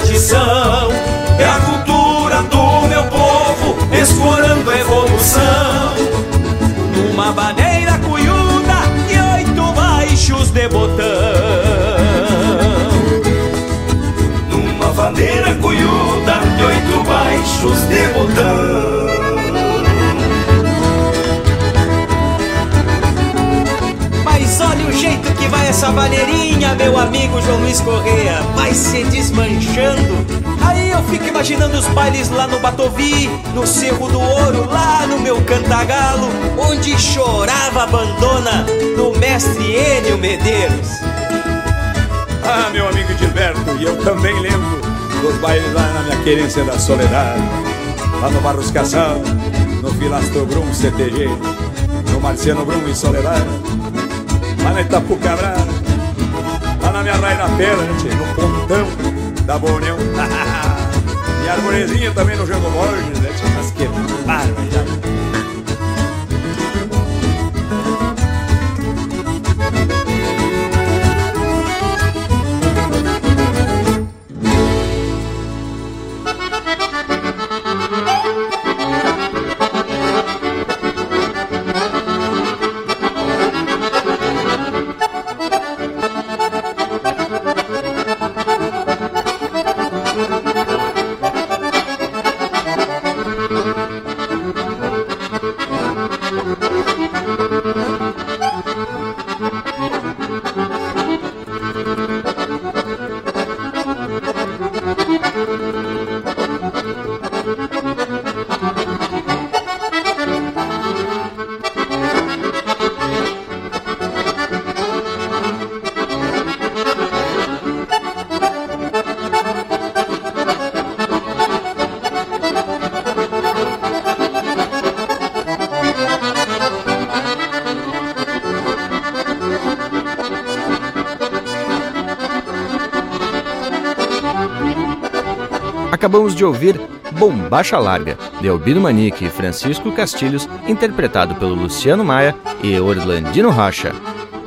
tradição. É a cultura do meu povo, escorando evolução. Numa maneira cunhuda e oito baixos de botão. Numa vaneira cunhuda e oito baixos de botão. Que vai essa maneirinha, meu amigo João Luiz Correia. Vai se desmanchando. Aí eu fico imaginando os bailes lá no Batovi, no Cerro do Ouro, lá no meu cantagalo, onde chorava a bandona do mestre Enio Medeiros. Ah, meu amigo Gilberto, e eu também lembro dos bailes lá na minha querência da Soledade, lá no Barros Caçal, no Filastro Brum CTG, no Marciano Brum em Soledade, lá na Itapucará, lá na minha Raira Pera, tchê, no pontão da Bonhão. e arvorezinha também no jogo Borges, né? Mas que. Acabamos de ouvir Bombacha Larga, de Albino Manique e Francisco Castilhos, interpretado pelo Luciano Maia e Orlandino Rocha.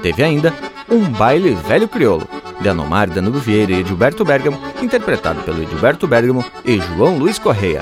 Teve ainda Um Baile Velho Criolo, de Anomar Danilo Vieira e Edilberto Bergamo, interpretado pelo Edilberto Bergamo e João Luiz Correia.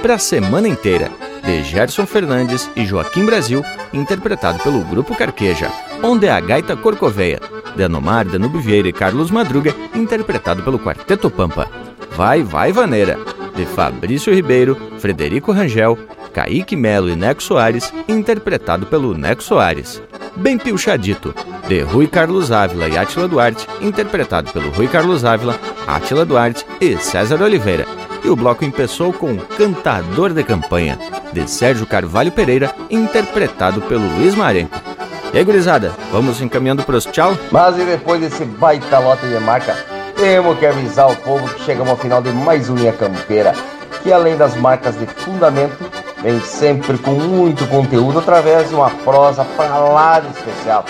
Para a semana inteira, de Gerson Fernandes e Joaquim Brasil, interpretado pelo Grupo Carqueja, Onde é a Gaita Corcoveia, de Anomar Danilo Vieira e Carlos Madruga, interpretado pelo Quarteto Pampa. Vai, vai, Vaneira, de Fabrício Ribeiro, Frederico Rangel, Kaique Melo e Neco Soares, interpretado pelo Neco Soares. Bem Pilchadito, de Rui Carlos Ávila e Átila Duarte, interpretado pelo Rui Carlos Ávila, Átila Duarte e César Oliveira. E o bloco empeçou com Cantador de Campanha, de Sérgio Carvalho Pereira, interpretado pelo Luiz Marenco. E aí, gurizada, vamos encaminhando pros tchau? Mas e depois desse baita lote de marca, temos que avisar o povo que chegamos ao final de mais uma linha campeira, que além das marcas de fundamento, vem sempre com muito conteúdo através de uma prosa para lá de especial.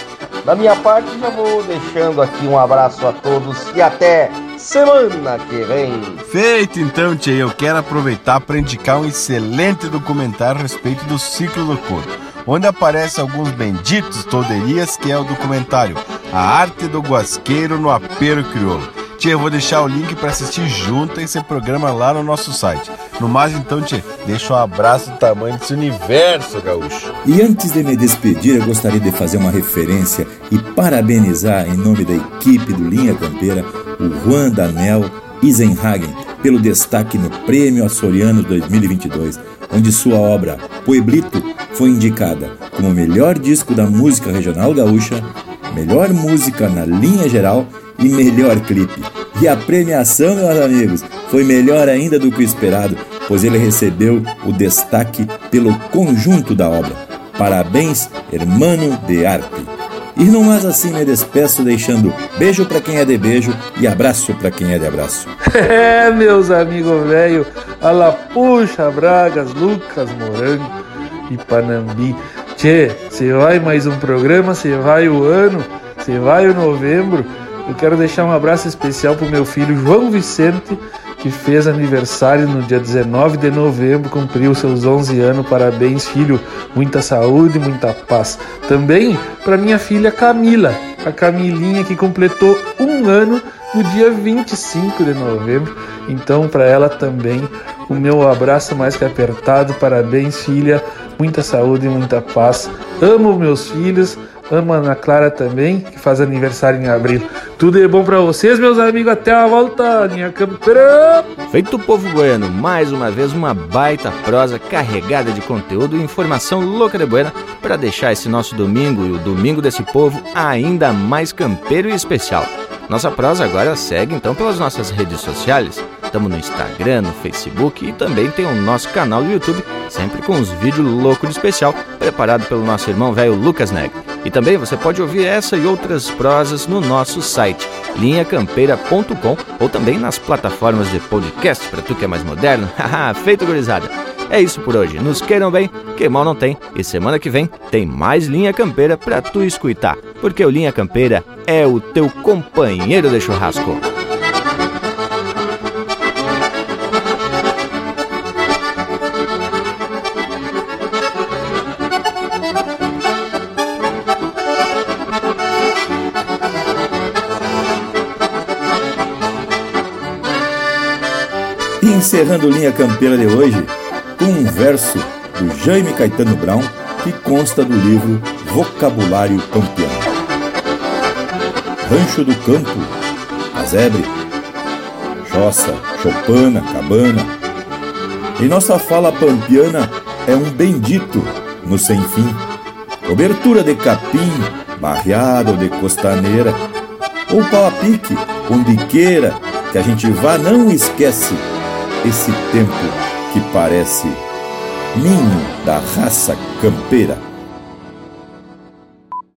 Da minha parte, já vou deixando aqui um abraço a todos e até semana que vem. Feito então, Tchê, eu quero aproveitar para indicar um excelente documentário a respeito do ciclo do couro, onde aparece alguns benditos toderias, que é o documentário A Arte do Guasqueiro no Apero Crioulo. Tia, eu vou deixar o link para assistir junto esse programa lá no nosso site. No mais, então, tia, deixa um abraço do tamanho desse universo, gaúcho. E antes de me despedir, eu gostaria de fazer uma referência e parabenizar, em nome da equipe do Linha Campeira, o Juan Danel Isenhagen pelo destaque no Prêmio Açoriano 2022, onde sua obra Pueblito foi indicada como melhor disco da música regional gaúcha, melhor música na linha geral e melhor clipe. E a premiação, meus amigos, foi melhor ainda do que o esperado, pois ele recebeu o destaque pelo conjunto da obra. Parabéns, hermano de arte. E não mais assim me despeço deixando beijo para quem é de beijo e abraço para quem é de abraço. É, meus amigos velho, Alapuxa, Bragas, Lucas Morango e Panambi. Tchê, você vai mais um programa, você vai o ano, você vai o novembro eu quero deixar um abraço especial para o meu filho João Vicente, que fez aniversário no dia 19 de novembro, cumpriu seus 11 anos. Parabéns, filho. Muita saúde, muita paz. Também para minha filha Camila, a Camilinha, que completou um ano no dia 25 de novembro. Então, para ela também, o meu abraço mais que apertado. Parabéns, filha. Muita saúde, muita paz. Amo meus filhos Amo a Ana Clara também, que faz aniversário em abril. Tudo é bom para vocês, meus amigos. Até a volta, minha campeira. Feito povo bueno, mais uma vez uma baita prosa carregada de conteúdo e informação louca de buena para deixar esse nosso domingo e o domingo desse povo ainda mais campeiro e especial. Nossa prosa agora segue então pelas nossas redes sociais. Estamos no Instagram, no Facebook e também tem o nosso canal do YouTube, sempre com os vídeos loucos de especial, preparado pelo nosso irmão velho Lucas Neg. E também você pode ouvir essa e outras prosas no nosso site, linhacampeira.com ou também nas plataformas de podcast para tu que é mais moderno. Haha, feito gurizada! É isso por hoje. Nos queiram bem, que mal não tem. E semana que vem tem mais Linha Campeira pra tu escutar, porque o Linha Campeira é o teu companheiro de churrasco. Encerrando Linha Campeira de hoje, um verso do Jaime Caetano Brown que consta do livro Vocabulário Pampiano. Rancho do Campo, Casebre, Choça, Chopana, Cabana. Em nossa fala pampiana é um bendito no sem fim. Cobertura de capim, barreada ou de costaneira, ou pau a pique, onde queira que a gente vá, não esquece esse tempo que parece ninho da raça campeira.